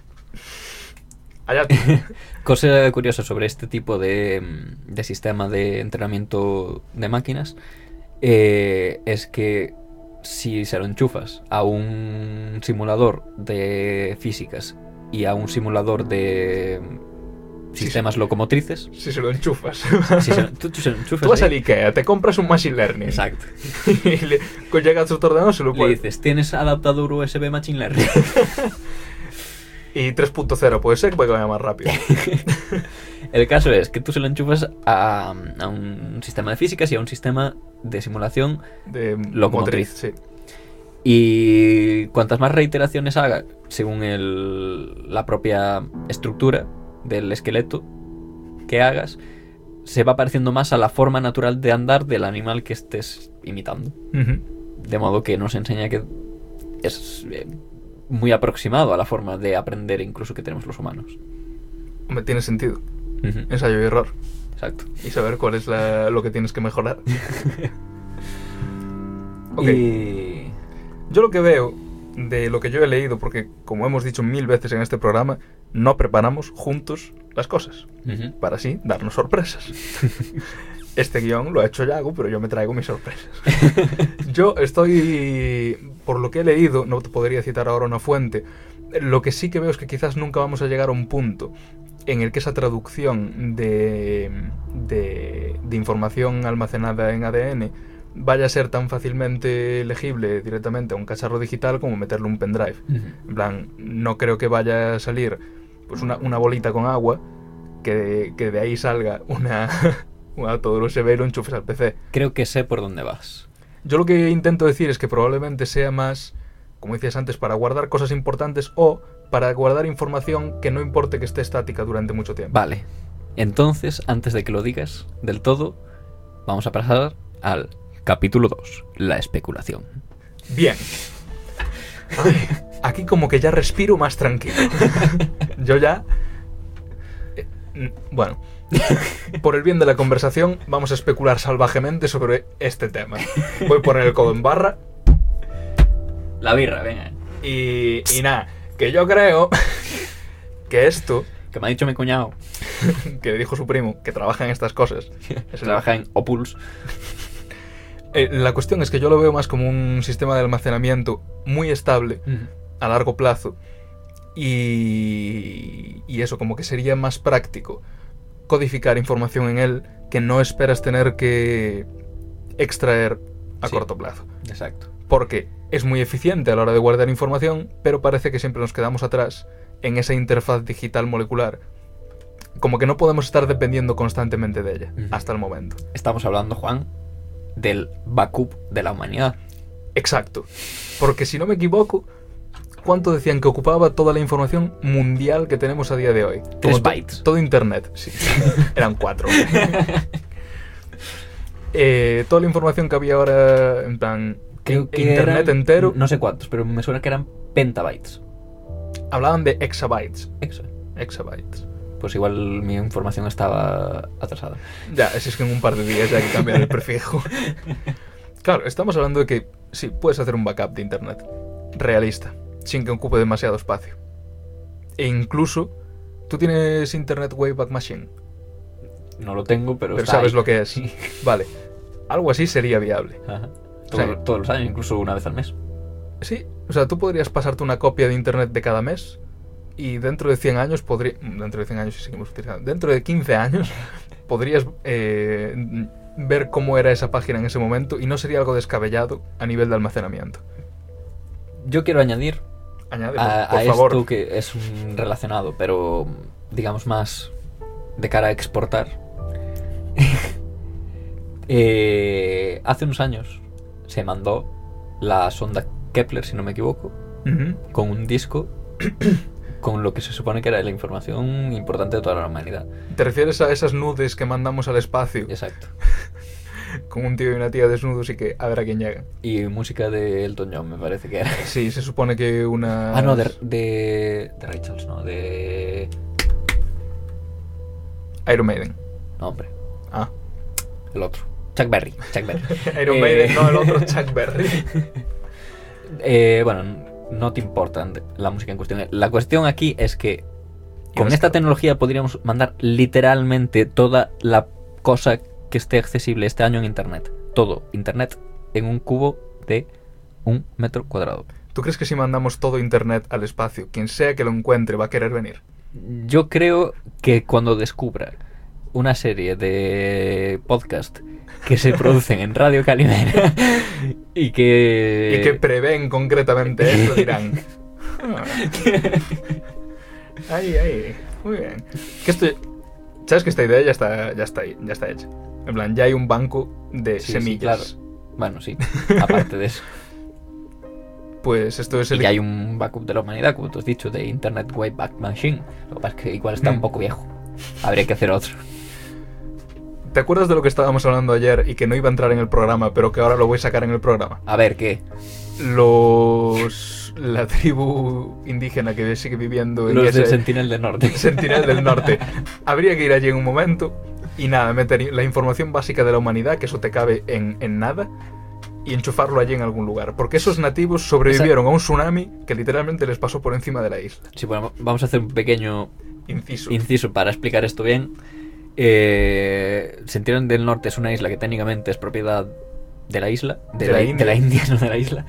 Allá [LAUGHS] cosa curiosa sobre este tipo de, mm, de sistema de entrenamiento de máquinas eh, es que si se lo enchufas a un simulador de físicas y a un simulador de mm, sistemas [LAUGHS] locomotrices, si se lo enchufas. si se, tú, tú se lo enchufas Tú vas al Ikea, te compras un Machine Learning. Exacto. [LAUGHS] y le, con llega a tu ordenador se lo Le puedes. dices, ¿tienes adaptador USB Machine Learning? Y 3.0 puede ser porque vaya más rápido. [LAUGHS] El caso es que tú se lo enchufas a, a un sistema de físicas y a un sistema de simulación De Locomotriz. motriz, sí. y cuantas más reiteraciones haga según el- la propia estructura del esqueleto que hagas, se va pareciendo más a la forma natural de andar del animal que estés imitando. De modo que nos enseña que es eh, muy aproximado a la forma de aprender incluso que tenemos los humanos. Hombre, tiene sentido. Ensayo y error. Exacto. Y saber cuál es la- lo que tienes que mejorar. [LAUGHS] Ok. Y... Yo lo que veo de lo que yo he leído, porque como hemos dicho mil veces en este programa, no preparamos juntos las cosas, para así darnos sorpresas. [LAUGHS] Este guion lo ha hecho Yago, pero yo me traigo mis sorpresas. [LAUGHS] Yo estoy, por lo que he leído, no te podría citar ahora una fuente, lo que sí que veo es que quizás nunca vamos a llegar a un punto en el que esa traducción de, de, de información almacenada en ADN vaya a ser tan fácilmente legible directamente a un cacharro digital como meterle un pendrive. En plan, no creo que vaya a salir pues una, una bolita con agua que de, que de ahí salga una, un auto USB y lo enchufes al PC. Creo que sé por dónde vas. Yo lo que intento decir es que probablemente sea más, como decías antes, para guardar cosas importantes o para guardar información que no importe que esté estática durante mucho tiempo. Vale. Entonces, antes de que lo digas del todo, vamos a pasar al capítulo 2, la especulación. Bien. Ay, aquí como que ya respiro más tranquilo. [LAUGHS] Yo ya... eh, Bueno, [LAUGHS] por el bien de la conversación, vamos a especular salvajemente sobre este tema. Voy a poner el codo en barra La birra, venga. y, y nada, que yo creo [LAUGHS] que esto, Que me ha dicho mi cuñado, [LAUGHS] que le dijo su primo, que trabaja en estas cosas, es trabaja en Opuls. Eh, la cuestión es que yo lo veo más como un sistema de almacenamiento muy estable a largo plazo y, y eso como que sería más práctico codificar información en él que no esperas tener que extraer a Sí. corto plazo. Exacto. Porque es muy eficiente a la hora de guardar información, pero parece que siempre nos quedamos atrás en esa interfaz digital molecular. Como que no podemos estar dependiendo constantemente de ella hasta el momento. Estamos hablando, Juan, del backup de la humanidad. Exacto. Porque si no me equivoco, ¿cuánto decían que ocupaba toda la información mundial que tenemos a día de hoy? Tres Como to- bytes. Todo Internet. Sí. [LAUGHS] Eran cuatro. [LAUGHS] Eh, toda la información que había ahora, en plan, Creo que Internet eran- entero, No sé cuántos, pero me suena que eran pentabytes. hablaban de exabytes. Exabytes. Pues igual mi información estaba atrasada. Ya, si es que en un par de días ya hay que cambiar el prefijo. [LAUGHS] Claro, estamos hablando de que sí, puedes hacer un backup de Internet. Realista. Sin que ocupe demasiado espacio. E incluso, tú tienes Internet Wayback Machine. No lo tengo, pero, Pero está sabes ahí. lo que es. Sí. [LAUGHS] Vale. Algo así sería viable. Ajá. O sea, Todo- todos los años, incluso una vez al mes. Sí, o sea, tú podrías pasarte una copia de internet de cada mes y dentro de 100 años podría... Dentro de 100 años si seguimos utilizando. Dentro de 15 años [LAUGHS] podrías eh, ver cómo era esa página en ese momento y no sería algo descabellado a nivel de almacenamiento. Yo quiero añadir Añade, a, por a favor. esto que es un relacionado, pero digamos más de cara a exportar. [LAUGHS] Eh, hace unos años se mandó la sonda Kepler, si no me equivoco, Ujú. con un disco [COUGHS] con lo que se supone que era la información importante de toda la humanidad. ¿Te refieres a esas nudes que mandamos al espacio Exacto. [LAUGHS] con un tío y una tía desnudos y que a ver a quién llega? Y música de Elton John, me parece que era. Sí, se supone que una... Ah, no, de, de, Charles, no, de... Iron Maiden. No, hombre, Ah. el otro. Chuck Berry. Chuck Berry. [LAUGHS] Iron Eh, Maiden, no, el otro Chuck Berry. [LAUGHS] Eh, bueno, no te importa la música en cuestión. La cuestión aquí es que con esta tecnología podríamos mandar literalmente toda la cosa que esté accesible este año en Internet. Todo, Internet en un cubo de un metro cuadrado. ¿Tú crees que si mandamos todo internet al espacio, quien sea que lo encuentre va a querer venir? Yo creo que cuando descubra una serie de podcast que se [LAUGHS] producen en Radio Calimera y que... y que prevén concretamente esto, dirán. [LAUGHS] Ahí, ahí. Muy bien. Que esto, ¿Sabes que esta idea ya está, ya está ahí, ya está hecha? En plan, ya hay un banco de Sí, sí, semillas. Bueno, sí, aparte de eso. [LAUGHS] Pues esto es Y el. que hay un backup de la humanidad, como tú has dicho, de Internet Wayback Machine. Lo que pasa es que igual está Mm. un poco viejo. Habría que hacer otro. ¿Te acuerdas de lo que estábamos hablando ayer y que no iba a entrar en el programa, pero que ahora lo voy a sacar en el programa? A ver, ¿qué? Los. La tribu indígena que sigue viviendo en Los del Sentinel del Norte. Sentinel del Norte. [LAUGHS] Habría que ir allí en un momento y nada, meter la información básica de la humanidad, que eso te cabe en, en nada, y enchufarlo allí en algún lugar. Porque esos nativos sobrevivieron a un tsunami que literalmente les pasó por encima de la isla. Sí, bueno, vamos a hacer un pequeño Inciso. inciso para explicar esto bien. Eh, Sentinel del Norte es una isla que técnicamente es propiedad de la isla, de, De la, la de India. la India, [LAUGHS] no de la isla.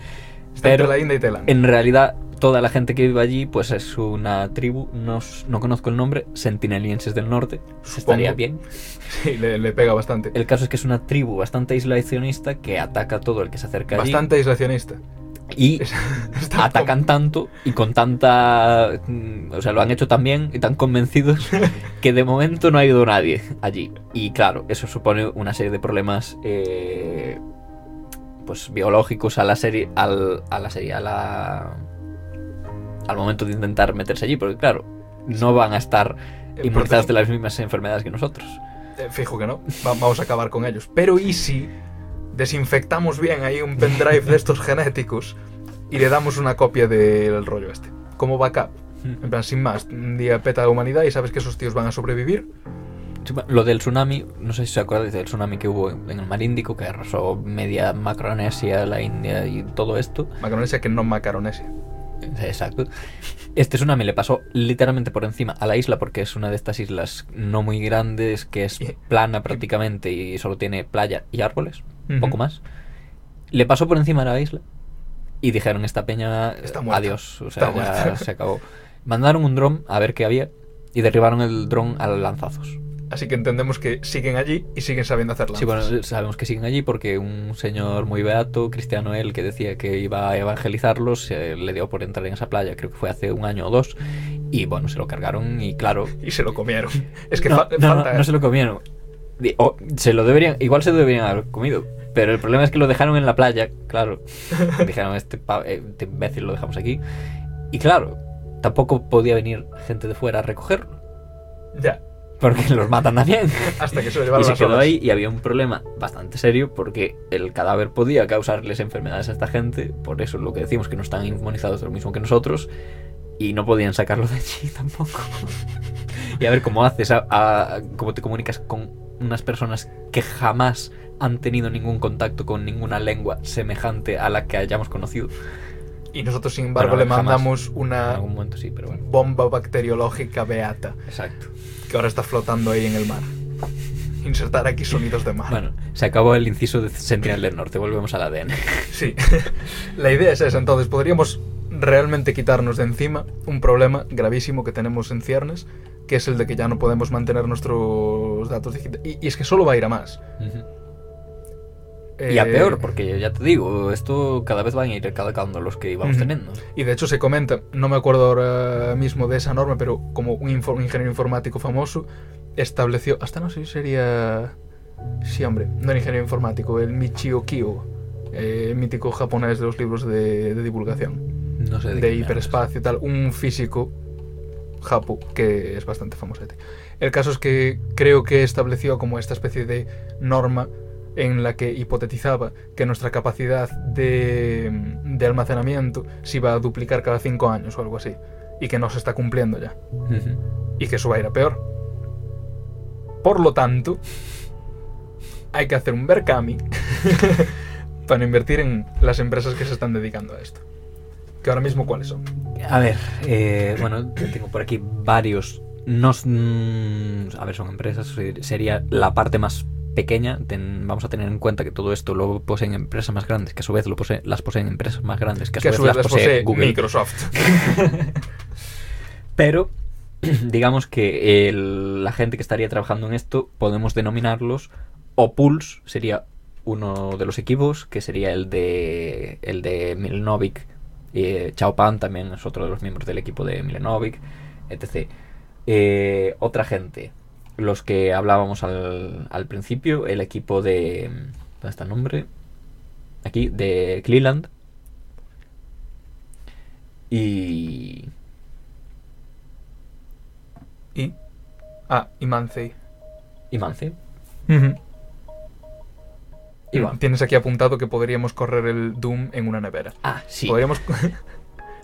Está Pero entre la India y Tailandia. en realidad toda la gente que vive allí pues es una tribu, no, no conozco el nombre, sentinelienses del norte, estaría bien. [LAUGHS] Sí, le, le pega bastante. El caso es que es una tribu bastante aislacionista que ataca a todo el que se acerca allí. Bastante aislacionista. Y [LAUGHS] [LAUGHS] atacan tanto y con tanta... mm, O sea, lo han hecho tan bien y tan convencidos que de momento no ha ido nadie allí. Y claro, eso supone una serie de problemas eh, pues biológicos a la serie, al, a la serie, a la... al momento de intentar meterse allí, porque claro, no van a estar Eh, inmunizados de las mismas enfermedades que nosotros. Eh, Fijo que no. Va- vamos a acabar con ellos. Pero ¿y si desinfectamos bien ahí un pendrive de estos genéticos y le damos una copia del rollo este? Como backup. En plan, sin más, un día peta la humanidad y sabes que esos tíos van a sobrevivir. Lo del tsunami, no sé si se acuerdan del tsunami que hubo en el mar Índico, que arrasó media Macronesia, la India y todo esto. Macaronesia que no Macaronesia. Exacto. Este tsunami le pasó literalmente por encima a la isla porque es una de estas islas no muy grandes, que es plana prácticamente y solo tiene playa y árboles, Ujú. poco más. Le pasó por encima de la isla y dijeron esta peña Está adiós, o sea, Está ya se acabó. Mandaron un dron a ver qué había y derribaron el dron a lanzazos. Así que entendemos que siguen allí y siguen sabiendo hacerla. Sí, bueno, sabemos que siguen allí porque un señor muy beato, cristiano él, que decía que iba a evangelizarlos, se le dio por entrar en esa playa, creo que fue hace un año o dos, y bueno, se lo cargaron y claro... Y se lo comieron. [LAUGHS] Es que no, fa- no, no, falta... no se lo comieron. O se lo deberían, igual se lo deberían haber comido, pero el problema es que lo dejaron en la playa, claro. [LAUGHS] Dijeron, este, eh, este imbécil lo dejamos aquí. Y claro, tampoco podía venir gente de fuera a recogerlo, Ya. Porque [LAUGHS] los matan también. Hasta que se lo Y llevaron se quedó ahí y había un problema bastante serio porque el cadáver podía causarles enfermedades a esta gente, por eso lo que decimos que no están inmunizados de lo mismo que nosotros y no podían sacarlo de allí [LAUGHS] tampoco. y a ver cómo haces, a, a- cómo te comunicas con unas personas que jamás han tenido ningún contacto con ninguna lengua semejante a la que hayamos conocido. Y nosotros, sin embargo, Bueno, le mandamos una momento sí, pero bueno. bomba bacteriológica beata Exacto. Que ahora está flotando ahí en el mar. Insertar aquí sonidos de mar. Bueno, se acabó el inciso de Sentinel del Norte, volvemos al ADN. Sí. [LAUGHS] La idea es esa. Entonces, podríamos realmente quitarnos de encima un problema gravísimo que tenemos en ciernes, que es el de que ya no podemos mantener nuestros datos digitales. Y, y es que solo va a ir a más. Ujú. Y a Eh, peor, porque ya te digo, esto cada vez van a ir caducando los que íbamos teniendo. Y de hecho se comenta, no me acuerdo ahora mismo de esa norma, pero como un, ingeniero informático famoso estableció, hasta no sé si sería... Sí, hombre, no era ingeniero informático, el Michio Kyo, eh, mítico japonés de los libros de, de divulgación, No sé de, de, hiperespacio y tal, un físico japo que es bastante famosete. El caso es que creo que estableció como esta especie de norma en la que hipotetizaba que nuestra capacidad de, de almacenamiento se iba a duplicar cada cinco años o algo así. Y que no se está cumpliendo ya. Y que eso va a ir a peor. Por lo tanto, hay que hacer un Berkami [LAUGHS] para invertir en las empresas que se están dedicando a esto. Que ahora mismo, ¿cuáles son? A ver, eh, bueno, tengo por aquí varios. Nos, mm, a ver, son empresas. ser- Sería la parte más pequeña. Ten- vamos a tener en cuenta que todo esto lo poseen empresas más grandes, que a su vez lo las poseen empresas más grandes, que a su Que a vez su vez las posee posee Google. Microsoft. [LAUGHS] Pero [CLEARS THROAT] digamos que el- la gente que estaría trabajando en esto podemos denominarlos o pools sería uno de los equipos que sería el de el de Milenovic eh, Chao Pan también es otro de los miembros del equipo de Milenovic etc Eh, otra gente los que hablábamos al, al principio el equipo de ¿dónde está el nombre? aquí de Cleland y y. Ah, y Mancey. y Mance Ujú. y bueno. Tienes aquí apuntado que podríamos correr el Doom en una nevera. Ah, sí. Podríamos. [LAUGHS]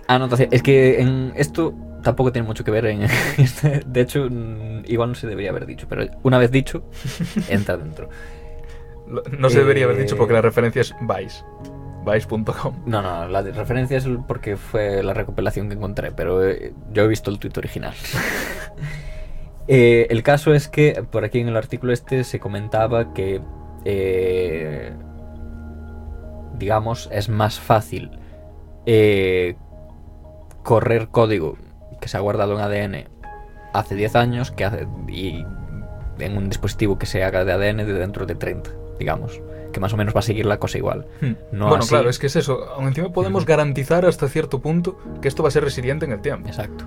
Anotación. Es que en esto tampoco tiene mucho que ver en este- De hecho, mm, igual no se debería haber dicho, pero una vez dicho, [LAUGHS] entra dentro. No se debería haber Eh, dicho porque la referencia es Vice. Vice.com. No, no, la referencia es porque fue la recopilación que encontré, pero eh, yo he visto el tuit original. [LAUGHS] Eh, el caso es que por aquí en el artículo este se comentaba que, eh, digamos, es más fácil eh, correr código que se ha guardado en ADN hace 10 años que hace, y en un dispositivo que se haga de ADN de dentro de 30, digamos. Que más o menos va a seguir la cosa igual. Hmm. No bueno, así- claro, es que es eso. Aún encima podemos garantizar hasta cierto punto que esto va a ser resiliente en el tiempo. Exacto.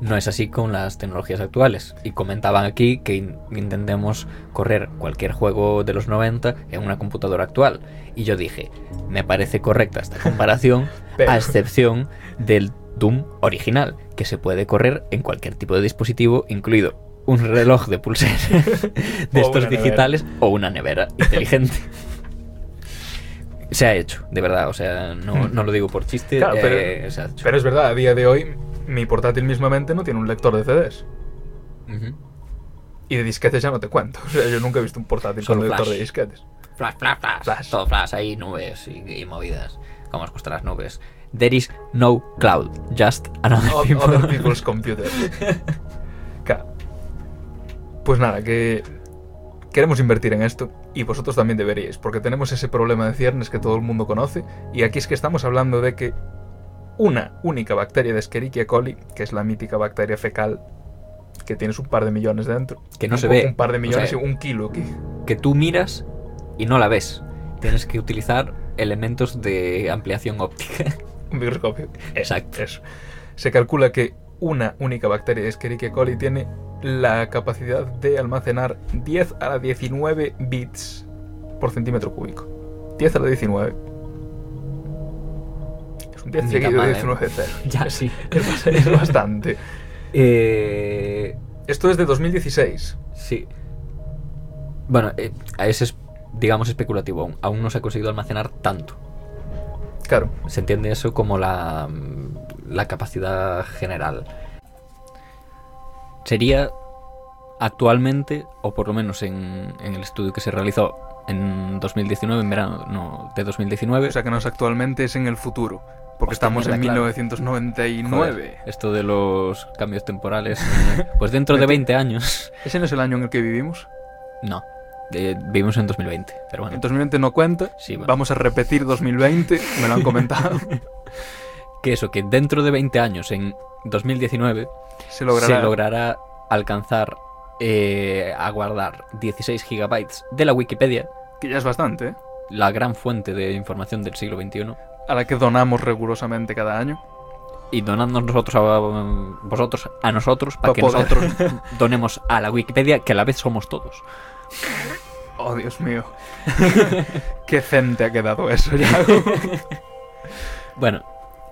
No es así con las tecnologías actuales. Y comentaban aquí que in- intentemos correr cualquier juego de los 90 en una computadora actual. Y yo dije, me parece correcta esta comparación, [LAUGHS] Pero- a excepción del Doom original, que se puede correr en cualquier tipo de dispositivo, incluido un reloj de pulsera [LAUGHS] de estos nevera. digitales o una nevera inteligente. Se ha hecho, de verdad, o sea, no, no lo digo por chiste, Claro, pero, eh, se ha hecho. pero es verdad, a día de hoy mi portátil mismamente no tiene un lector de CDs. Y de disquetes ya no te cuento. [LAUGHS] O sea, yo nunca he visto un portátil Solo con lector flash. de disquetes. Flash, flash, flash, Flash. Todo flash, ahí nubes y, y movidas. ¿Cómo os gustan las nubes? There is no cloud, just another O- people. Other people's [LAUGHS] computers. Claro. Pues nada, que queremos invertir en esto y vosotros también deberíais, porque tenemos ese problema de ciernes que todo el mundo conoce y aquí es que estamos hablando de que una única bacteria de Escherichia coli, que es la mítica bacteria fecal que tienes un par de millones dentro, Que no un se ve. un par de O millones sea, y un kilo aquí. Que tú miras y no la ves. Tienes que utilizar elementos de ampliación óptica. [LAUGHS] Un microscopio. Exacto. Eso. Se calcula que una única bacteria Escherichia coli tiene la capacidad de almacenar 10 a la 19 bits por centímetro cúbico. 10 a la 19. Es un 10 Ni seguido tan de mal, ¿eh? 19 de cero. [LAUGHS] Ya, sí. [LAUGHS] Es bastante. Eh, Esto es de 2016. sí. Bueno, eh, a ese es, digamos, especulativo aún. Aún no se ha conseguido almacenar tanto. Claro. Se entiende eso como la, mm, la capacidad general. Sería actualmente, o por lo menos en, en el estudio que se realizó en 2019, en verano no, de 2019. O sea que no es actualmente, es en el futuro. Porque Hostia, estamos en mierda, claro. 1999. Joder, esto de los cambios temporales. [LAUGHS] pues dentro de 20 años. ¿Ese no es el año en el que vivimos? No. De- vivimos en 2020. Pero bueno. En 2020 no cuenta. Sí, bueno. Vamos a repetir 2020. Me lo han comentado. [LAUGHS] Que eso, que dentro de 20 años, en 2019, Se logrará. se logrará alcanzar eh, a guardar 16 gigabytes de la Wikipedia, Que ya es bastante, ¿eh? la gran fuente de información del siglo XXI, A la que donamos rigurosamente cada año. y donadnos nosotros a vosotros a nosotros para Pa que poder. nosotros [LAUGHS] donemos a la Wikipedia, que a la vez somos todos. Oh, Dios mío. [LAUGHS] Qué cente ha quedado eso, Yago. [LAUGHS] Bueno,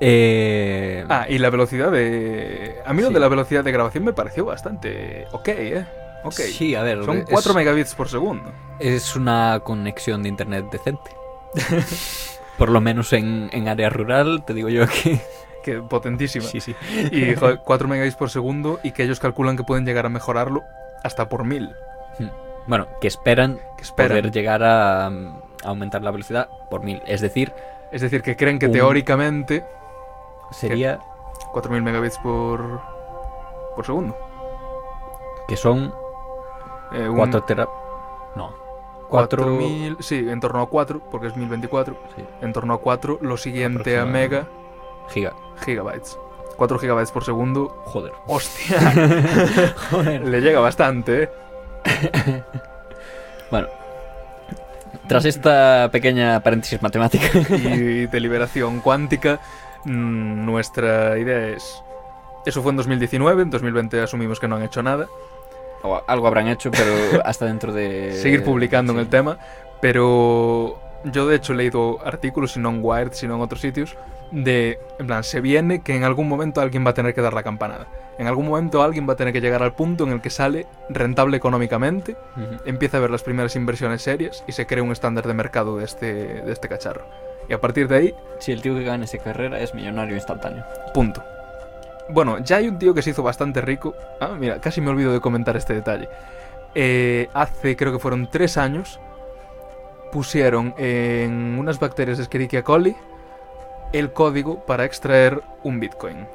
eh, ah, y la velocidad de. A mí lo de la velocidad de grabación me pareció bastante. Ok, ¿eh? Ok. sí, a ver, Son es- 4 megabits por segundo. Es una conexión de internet decente. [LAUGHS] Por lo menos en, en área rural, te digo yo que. Que potentísima. Sí, sí. Y joder, 4 megabits por segundo y que ellos calculan que pueden llegar a mejorarlo hasta por 1000. Bueno, que esperan, Que esperan. poder llegar a, a aumentar la velocidad por mil. Es decir, Es decir, que creen que teóricamente sería 4000 megabits por. por segundo. que son Eh, un 4 tera... No. 4... 4000, sí, en torno a 4, porque es 1024. Sí, En torno a 4, lo siguiente a mega, giga. gigabytes. 4 gigabytes por segundo. Joder. Hostia, [LAUGHS] [LAUGHS] Joder. le llega bastante, ¿eh? [LAUGHS] Bueno. Tras esta pequeña paréntesis matemática. Y de liberación cuántica, mm, nuestra idea es... Eso fue en 2019, en 2020 asumimos que no han hecho nada. o algo habrán hecho, pero [LAUGHS] hasta dentro de... Seguir publicando en el tema, pero yo de hecho he leído artículos, y no en Wired, sino en otros sitios, de, en plan, se viene que en algún momento alguien va a tener que dar la campanada. En algún momento alguien va a tener que llegar al punto en el que sale rentable económicamente, empieza a ver las primeras inversiones serias y se crea un estándar de mercado de este, de este cacharro. Y a partir de ahí, Si el tío que gane esa carrera es millonario instantáneo. punto. Bueno, ya hay un tío que se hizo bastante rico. Ah, mira, casi me olvido de comentar este detalle. Eh, hace, creo que fueron tres años, pusieron en unas bacterias de Escherichia coli el código para extraer un Bitcoin.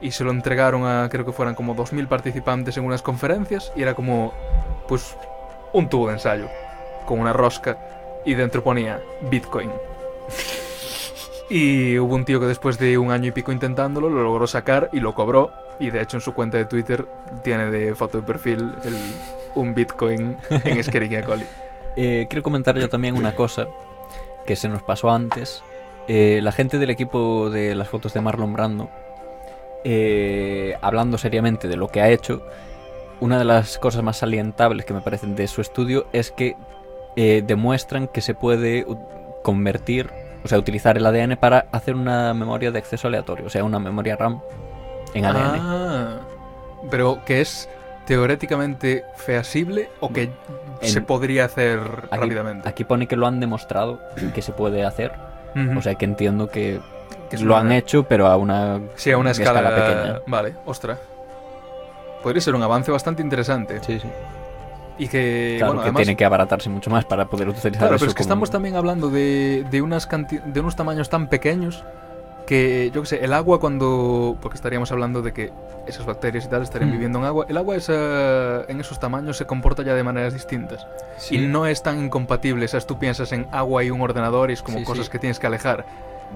Y se lo entregaron a, creo que fueran como 2.000 participantes en unas conferencias y era como, pues, un tubo de ensayo con una rosca y dentro ponía Bitcoin. Y hubo un tío que después de un año y pico intentándolo lo logró sacar y lo cobró. Y de hecho en su cuenta de Twitter tiene de foto de perfil el, un Bitcoin en [LAUGHS] Escherichia coli. Eh, quiero comentar yo también una cosa que se nos pasó antes. Eh, la gente del equipo de las fotos de Marlon Brando, eh, hablando seriamente de lo que ha hecho, una de las cosas más salientables que me parecen de su estudio es que eh, demuestran que se puede convertir, o sea, utilizar el ADN para hacer una memoria de acceso aleatorio, o sea, una memoria RAM en ADN. Ah, pero que es teóricamente feasible o que En- se podría hacer Aquí- rápidamente. Aquí pone que lo han demostrado que se puede hacer, O sea, que entiendo que, lo han hecho, pero a una, Sí, a una escala, pequeña. Vale, ostra. Podría ser un avance bastante interesante. Sí, sí. Y que, Claro, bueno, que además, tiene que abaratarse mucho más para poder utilizar Claro, eso pero es que como- estamos también hablando de, de, unas canti- de unos tamaños tan pequeños que, yo qué sé, el agua cuando... Porque estaríamos hablando de que esas bacterias y tal estarían Mm. viviendo en agua. El agua esa- en esos tamaños se comporta ya de maneras distintas. Sí. Y no es tan incompatible. ¿sabes? Tú piensas en agua y un ordenador y es como Sí, cosas sí. que tienes que alejar.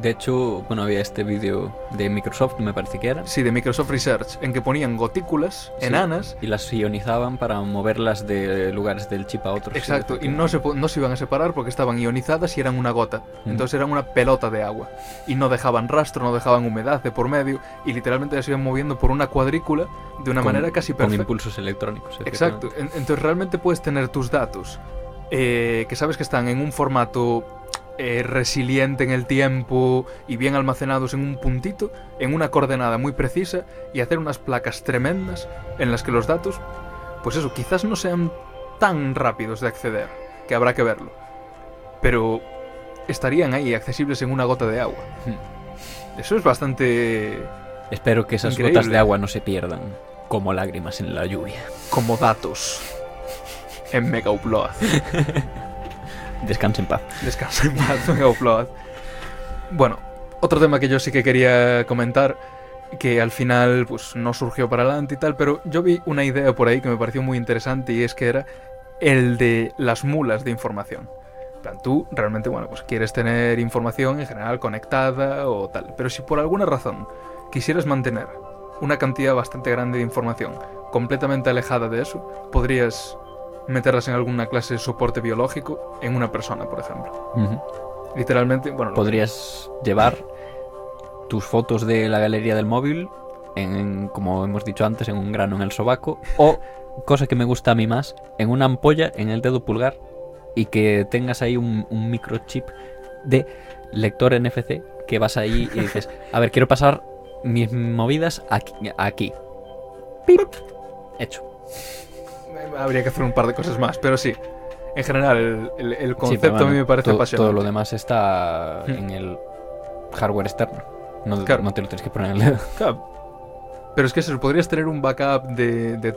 De hecho, bueno, había este vídeo de Microsoft, me parece que era. Sí, de Microsoft Research, en que ponían gotículas Sí. enanas. Y las ionizaban para moverlas de lugares del chip a otros. Exacto, y no se, no se iban a separar porque estaban ionizadas y eran una gota. Mm. Entonces eran una pelota de agua. Y no dejaban rastro, no dejaban humedad de por medio. Y literalmente se iban moviendo por una cuadrícula de una con- manera casi Con perfecta. impulsos electrónicos. Exacto. En- entonces realmente puedes tener tus datos eh, que sabes que están en un formato eh, resiliente en el tiempo y bien almacenados en un puntito, en una coordenada muy precisa y hacer unas placas tremendas en las que los datos, pues eso, quizás no sean tan rápidos de acceder, que habrá que verlo, pero estarían ahí accesibles en una gota de agua. Eso es bastante Espero que esas Increíble. gotas de agua no se pierdan como lágrimas en la lluvia. como datos en Mega Upload. [LAUGHS] Descansa en paz. Descansa en paz, [LAUGHS] Mega Upload. Bueno, otro tema que yo sí que quería comentar, que al final pues no surgió para adelante y tal, pero yo vi una idea por ahí que me pareció muy interesante y es que era el de las mulas de información. En plan, tú realmente, bueno, pues quieres tener información en general conectada o tal, pero si por alguna razón quisieras mantener una cantidad bastante grande de información completamente alejada de eso, podrías meterlas en alguna clase de soporte biológico en una persona, por ejemplo. Literalmente, bueno, Podrías llevar tus fotos de la galería del móvil, en, como hemos dicho antes, en un grano en el sobaco, o, cosa que me gusta a mí más, en una ampolla en el dedo pulgar y que tengas ahí un, un microchip de lector NFC que vas ahí y [LAUGHS] dices, a ver, quiero pasar mis movidas aquí. aquí. Pip. Hecho. Habría que hacer un par de cosas más, pero sí. En general, el, el- el Sí, concepto a mí me parece todo, apasionante. todo lo demás está Hmm. en el hardware externo. No, Claro. no te lo tienes que poner en el dedo. [LAUGHS] Claro. Pero es que eso, podrías tener un backup de, de,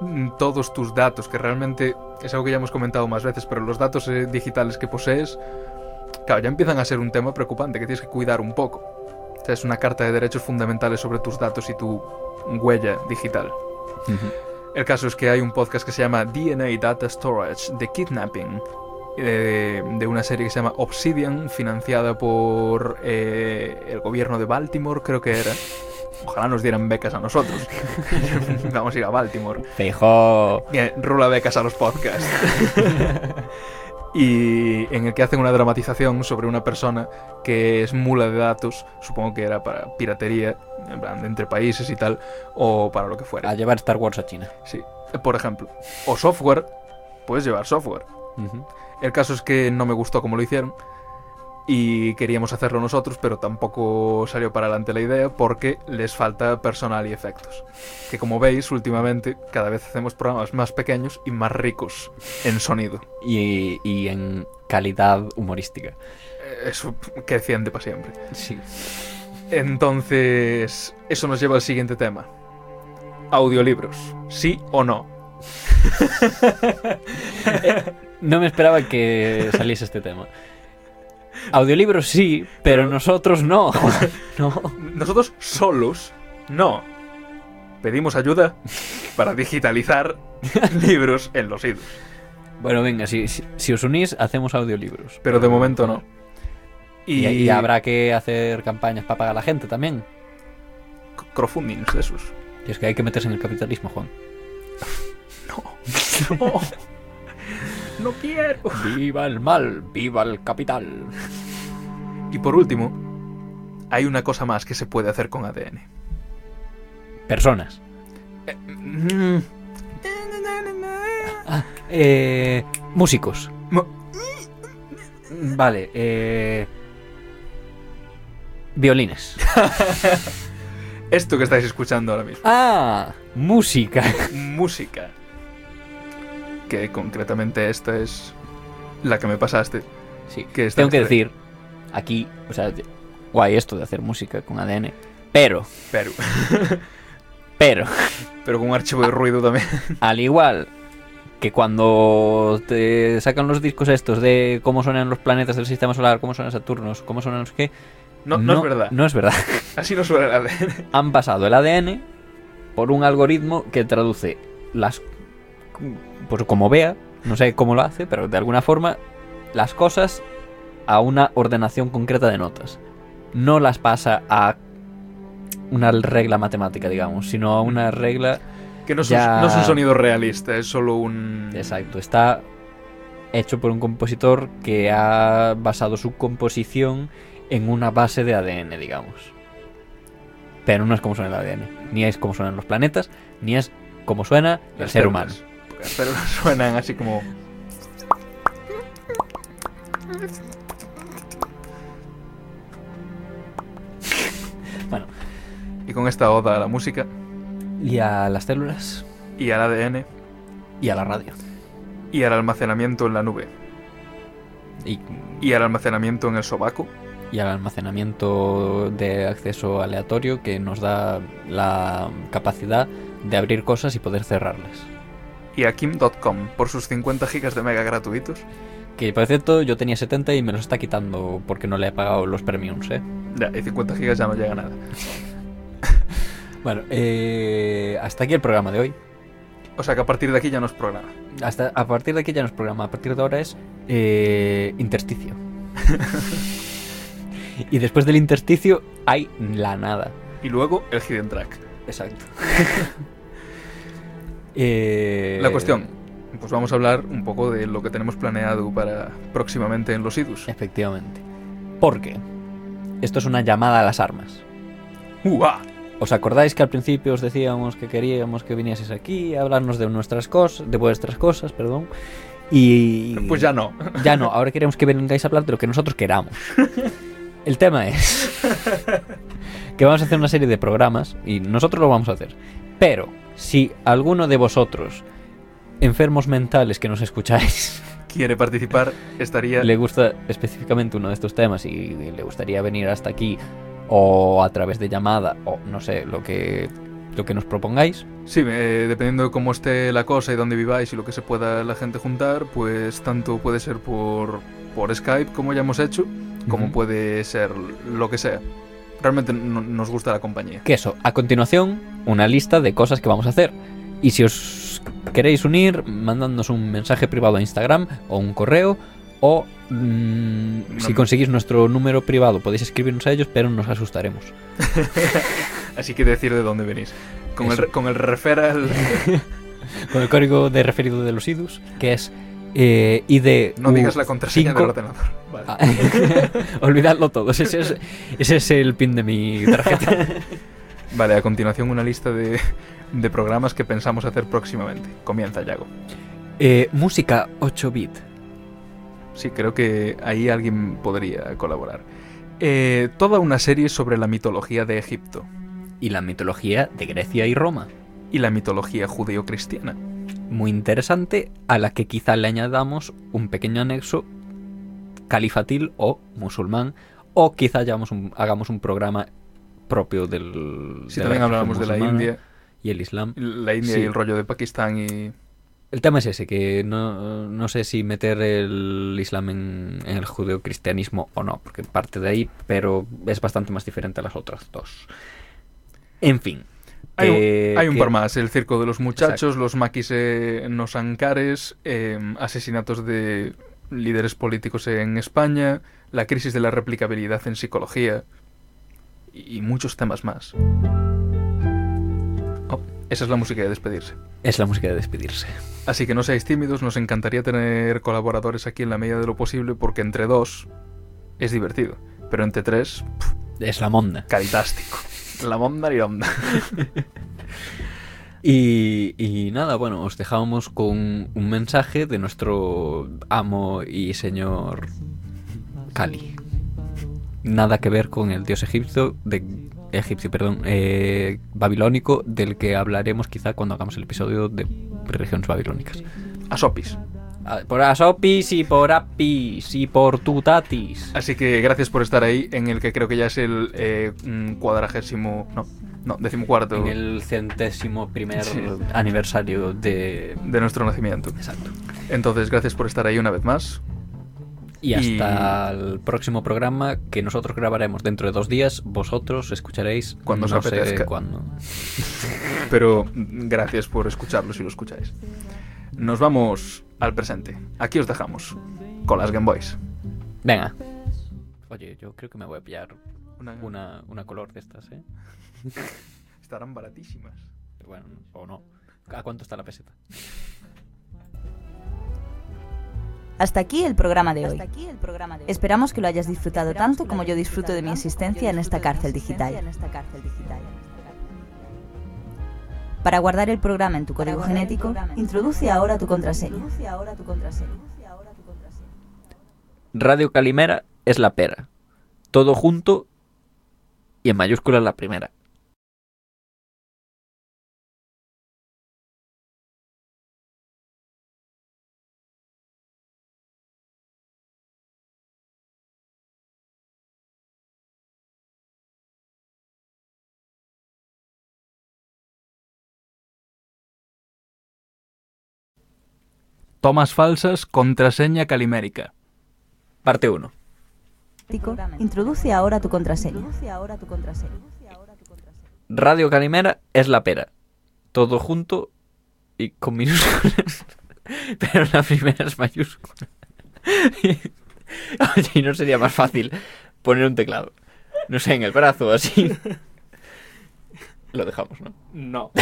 mm, todos tus datos, que realmente es algo que ya hemos comentado más veces, pero los datos eh, digitales que posees, claro, ya empiezan a ser un tema preocupante que tienes que cuidar un poco. O sea, es una carta de derechos fundamentales sobre tus datos y tu huella digital. El caso es que hay un podcast que se llama DNA Data Storage de Kidnapping, eh, de una serie que se llama Obsidian, financiada por eh, el gobierno de Baltimore, creo que era. Ojalá nos dieran becas a nosotros. [LAUGHS] Vamos a ir a Baltimore. Fijo. Rula becas a los podcasts. [LAUGHS] y en el que hacen una dramatización sobre una persona que es mula de datos, supongo que era para piratería, en plan, entre países y tal, o para lo que fuera. A llevar Star Wars a China. Sí, por ejemplo. O software, puedes llevar software. El caso es que no me gustó como lo hicieron y queríamos hacerlo nosotros, pero tampoco salió para adelante la idea porque les falta personal y efectos. Que como veis, últimamente cada vez hacemos programas más pequeños y más ricos en sonido. Y, y en calidad humorística. Eh, Eso creciente para siempre. Sí. Entonces, eso nos lleva al siguiente tema. Audiolibros, ¿sí o no? [LAUGHS] Eh, No me esperaba que saliese este tema. Audiolibros sí, pero nosotros no. [LAUGHS] no. Nosotros solos, no. Pedimos ayuda para digitalizar [LAUGHS] libros en los idus. Bueno, venga, si, si, si os unís, hacemos audiolibros. Pero de momento no. Y, y habrá que hacer campañas para pagar a la gente también. crowdfundings de esos. Y es que hay que meterse en el capitalismo, Juan. [LAUGHS] No. No quiero. Viva el mal, viva el capital. Y por último, hay una cosa más que se puede hacer con ADN. Personas. Mm, Ah, eh, músicos. Mo- Vale, eh, violines. [LAUGHS] Esto que estáis escuchando ahora mismo. Ah, música. Música. Que concretamente esta es la que me pasaste. Sí, Que tengo que decir, aquí, o sea, guay esto de hacer música con ADN, pero, Pero, [LAUGHS] pero, pero con un archivo de ruido también. al igual que cuando te sacan los discos estos de cómo suenan los planetas del sistema solar, cómo suenan Saturnos, cómo suenan no sé qué, No, no, es verdad. No es verdad. [LAUGHS] Así no suena el ADN. Han pasado el ADN por un algoritmo que traduce las, pues como vea, no sé cómo lo hace, pero de alguna forma las cosas a una ordenación concreta de notas. No las pasa a una regla matemática, digamos, sino a una regla Que no es, Ya. un, no es un sonido realista, es solo un. Exacto, está hecho por un compositor que ha basado su composición en una base de ADN, digamos. Pero no es como suena el ADN, ni es como suenan los planetas, ni es como suena el Las ser humano. Células suenan así como. Bueno. Y con esta oda a la música Y a las células y al ADN y a la radio. y al almacenamiento en la nube Y, y al almacenamiento en el sobaco y al almacenamiento de acceso aleatorio que nos da la capacidad de abrir cosas y poder cerrarlas. Y a kim.com por sus 50 gigas de mega gratuitos. Que por cierto, yo tenía 70 y me los está quitando porque no le he pagado los premiums, ¿eh? Ya, y 50 gigas ya no llega a nada. [LAUGHS] Bueno, eh, hasta aquí el programa de hoy. O sea que a partir de aquí ya no es programa. Hasta, a partir de aquí ya no es programa, a partir de ahora es eh, intersticio. [LAUGHS] y después del intersticio hay la nada. Y luego el hidden track. Exacto. [LAUGHS] Eh, La cuestión, pues vamos a hablar un poco de lo que tenemos planeado para próximamente en los idus. Efectivamente. Porque esto es una llamada a las armas. ¡Uah! ¿Os acordáis que al principio os decíamos que queríamos que vinieseis aquí a hablarnos de nuestras cosas, de vuestras cosas, perdón? Y Pues ya no. ya no, ahora queremos que vengáis a hablar de lo que nosotros queramos. [LAUGHS] El tema es que vamos a hacer una serie de programas y nosotros lo vamos a hacer. Pero si alguno de vosotros enfermos mentales que nos escucháis [LAUGHS] Quiere participar, estaría... le gusta específicamente uno de estos temas y le gustaría venir hasta aquí o a través de llamada o no sé, lo que lo que nos propongáis. Sí, eh, dependiendo de cómo esté la cosa y dónde viváis y lo que se pueda la gente juntar, pues tanto puede ser por, por Skype, como ya hemos hecho, como puede ser lo que sea. Realmente no- nos gusta la compañía. Que eso, a continuación, una lista de cosas que vamos a hacer. Y si os queréis unir, mandándonos un mensaje privado a Instagram o un correo o mm, si conseguís nuestro número privado podéis escribirnos a ellos, pero nos asustaremos. [LAUGHS] Así que decir de dónde venís. Con, el, Eso. con el referral... [LAUGHS] Con el código de referido de los IDUS, que es eh, ID No digas la contraseña cinco- del ordenador. [LAUGHS] Vale. Ah, [LAUGHS] Olvidadlo todo, ese es, ese es el pin de mi tarjeta. [LAUGHS] Vale, a continuación una lista de, de programas que pensamos hacer próximamente. Comienza, Yago. Eh, música 8-bit. Sí, creo que ahí alguien podría colaborar. Eh, toda una serie sobre la mitología de Egipto Y la mitología de Grecia y Roma. y la mitología judeocristiana. Muy interesante, a la que quizá le añadamos un pequeño anexo califatil o musulmán, o quizá hagamos un, hagamos un programa propio del... Si de también hablábamos de la India, Y el Islam. la India Sí. y el rollo de Pakistán y... El tema es ese, que no, no sé si meter el Islam en, en el judeocristianismo o no, porque parte de ahí, pero es bastante más diferente a las otras dos. En fin. Hay un, que- hay un que- par más, el circo de los muchachos, Exacto. los maquis eh, nos ancares, eh, asesinatos de líderes políticos en España, la crisis de la replicabilidad en psicología y muchos temas más. Oh, esa es la música de despedirse. Es la música de despedirse. Así que no seáis tímidos, nos encantaría tener colaboradores aquí en la medida de lo posible porque entre dos es divertido, pero entre tres, Es la monda. caritástico. La monda y onda. [LAUGHS] Y, y nada, bueno, os dejábamos con un mensaje de nuestro amo y señor Kali. Nada que ver con el dios egipcio, de, egipcio, perdón, eh, babilónico, del que hablaremos quizá cuando hagamos el episodio de religiones babilónicas. Asopis. Ah, Por Asopis y por Apis y por Tutatis. Así que gracias por estar ahí en el que creo que ya es el eh, cuadragésimo, no, no, decimocuarto En el centésimo primer Sí. aniversario de... de nuestro nacimiento. Exacto. Entonces, gracias por estar ahí una vez más. Y hasta el próximo programa que nosotros grabaremos dentro de dos días, vosotros escucharéis Cuando os no sé apetezca. cuándo. [LAUGHS] Pero gracias por escucharlo si lo escucháis. Nos vamos al presente. Aquí os dejamos con las Game Boys. Venga. Oye, yo creo que me voy a pillar Una- una, una color de estas, ¿eh? [LAUGHS] Estarán baratísimas. Bueno, o no. ¿A cuánto está la peseta? Hasta aquí el programa de hoy. Esperamos que lo hayas disfrutado tanto como yo disfruto de mi existencia en esta cárcel digital. Para guardar el programa en tu código genético, introduce ahora tu contraseña. Radio Calimera es la pera. Todo junto y en mayúscula la primera. Tomas falsas, contraseña calimérica. Parte 1. Introduce ahora tu contraseña. Radio Calimera es la pera. Todo junto y con minúsculas. [LAUGHS] Pero la primera es mayúscula. [LAUGHS] Oye, ¿y no sería más fácil poner un teclado? No sé, en el brazo, así. [LAUGHS] Lo dejamos, ¿no? No.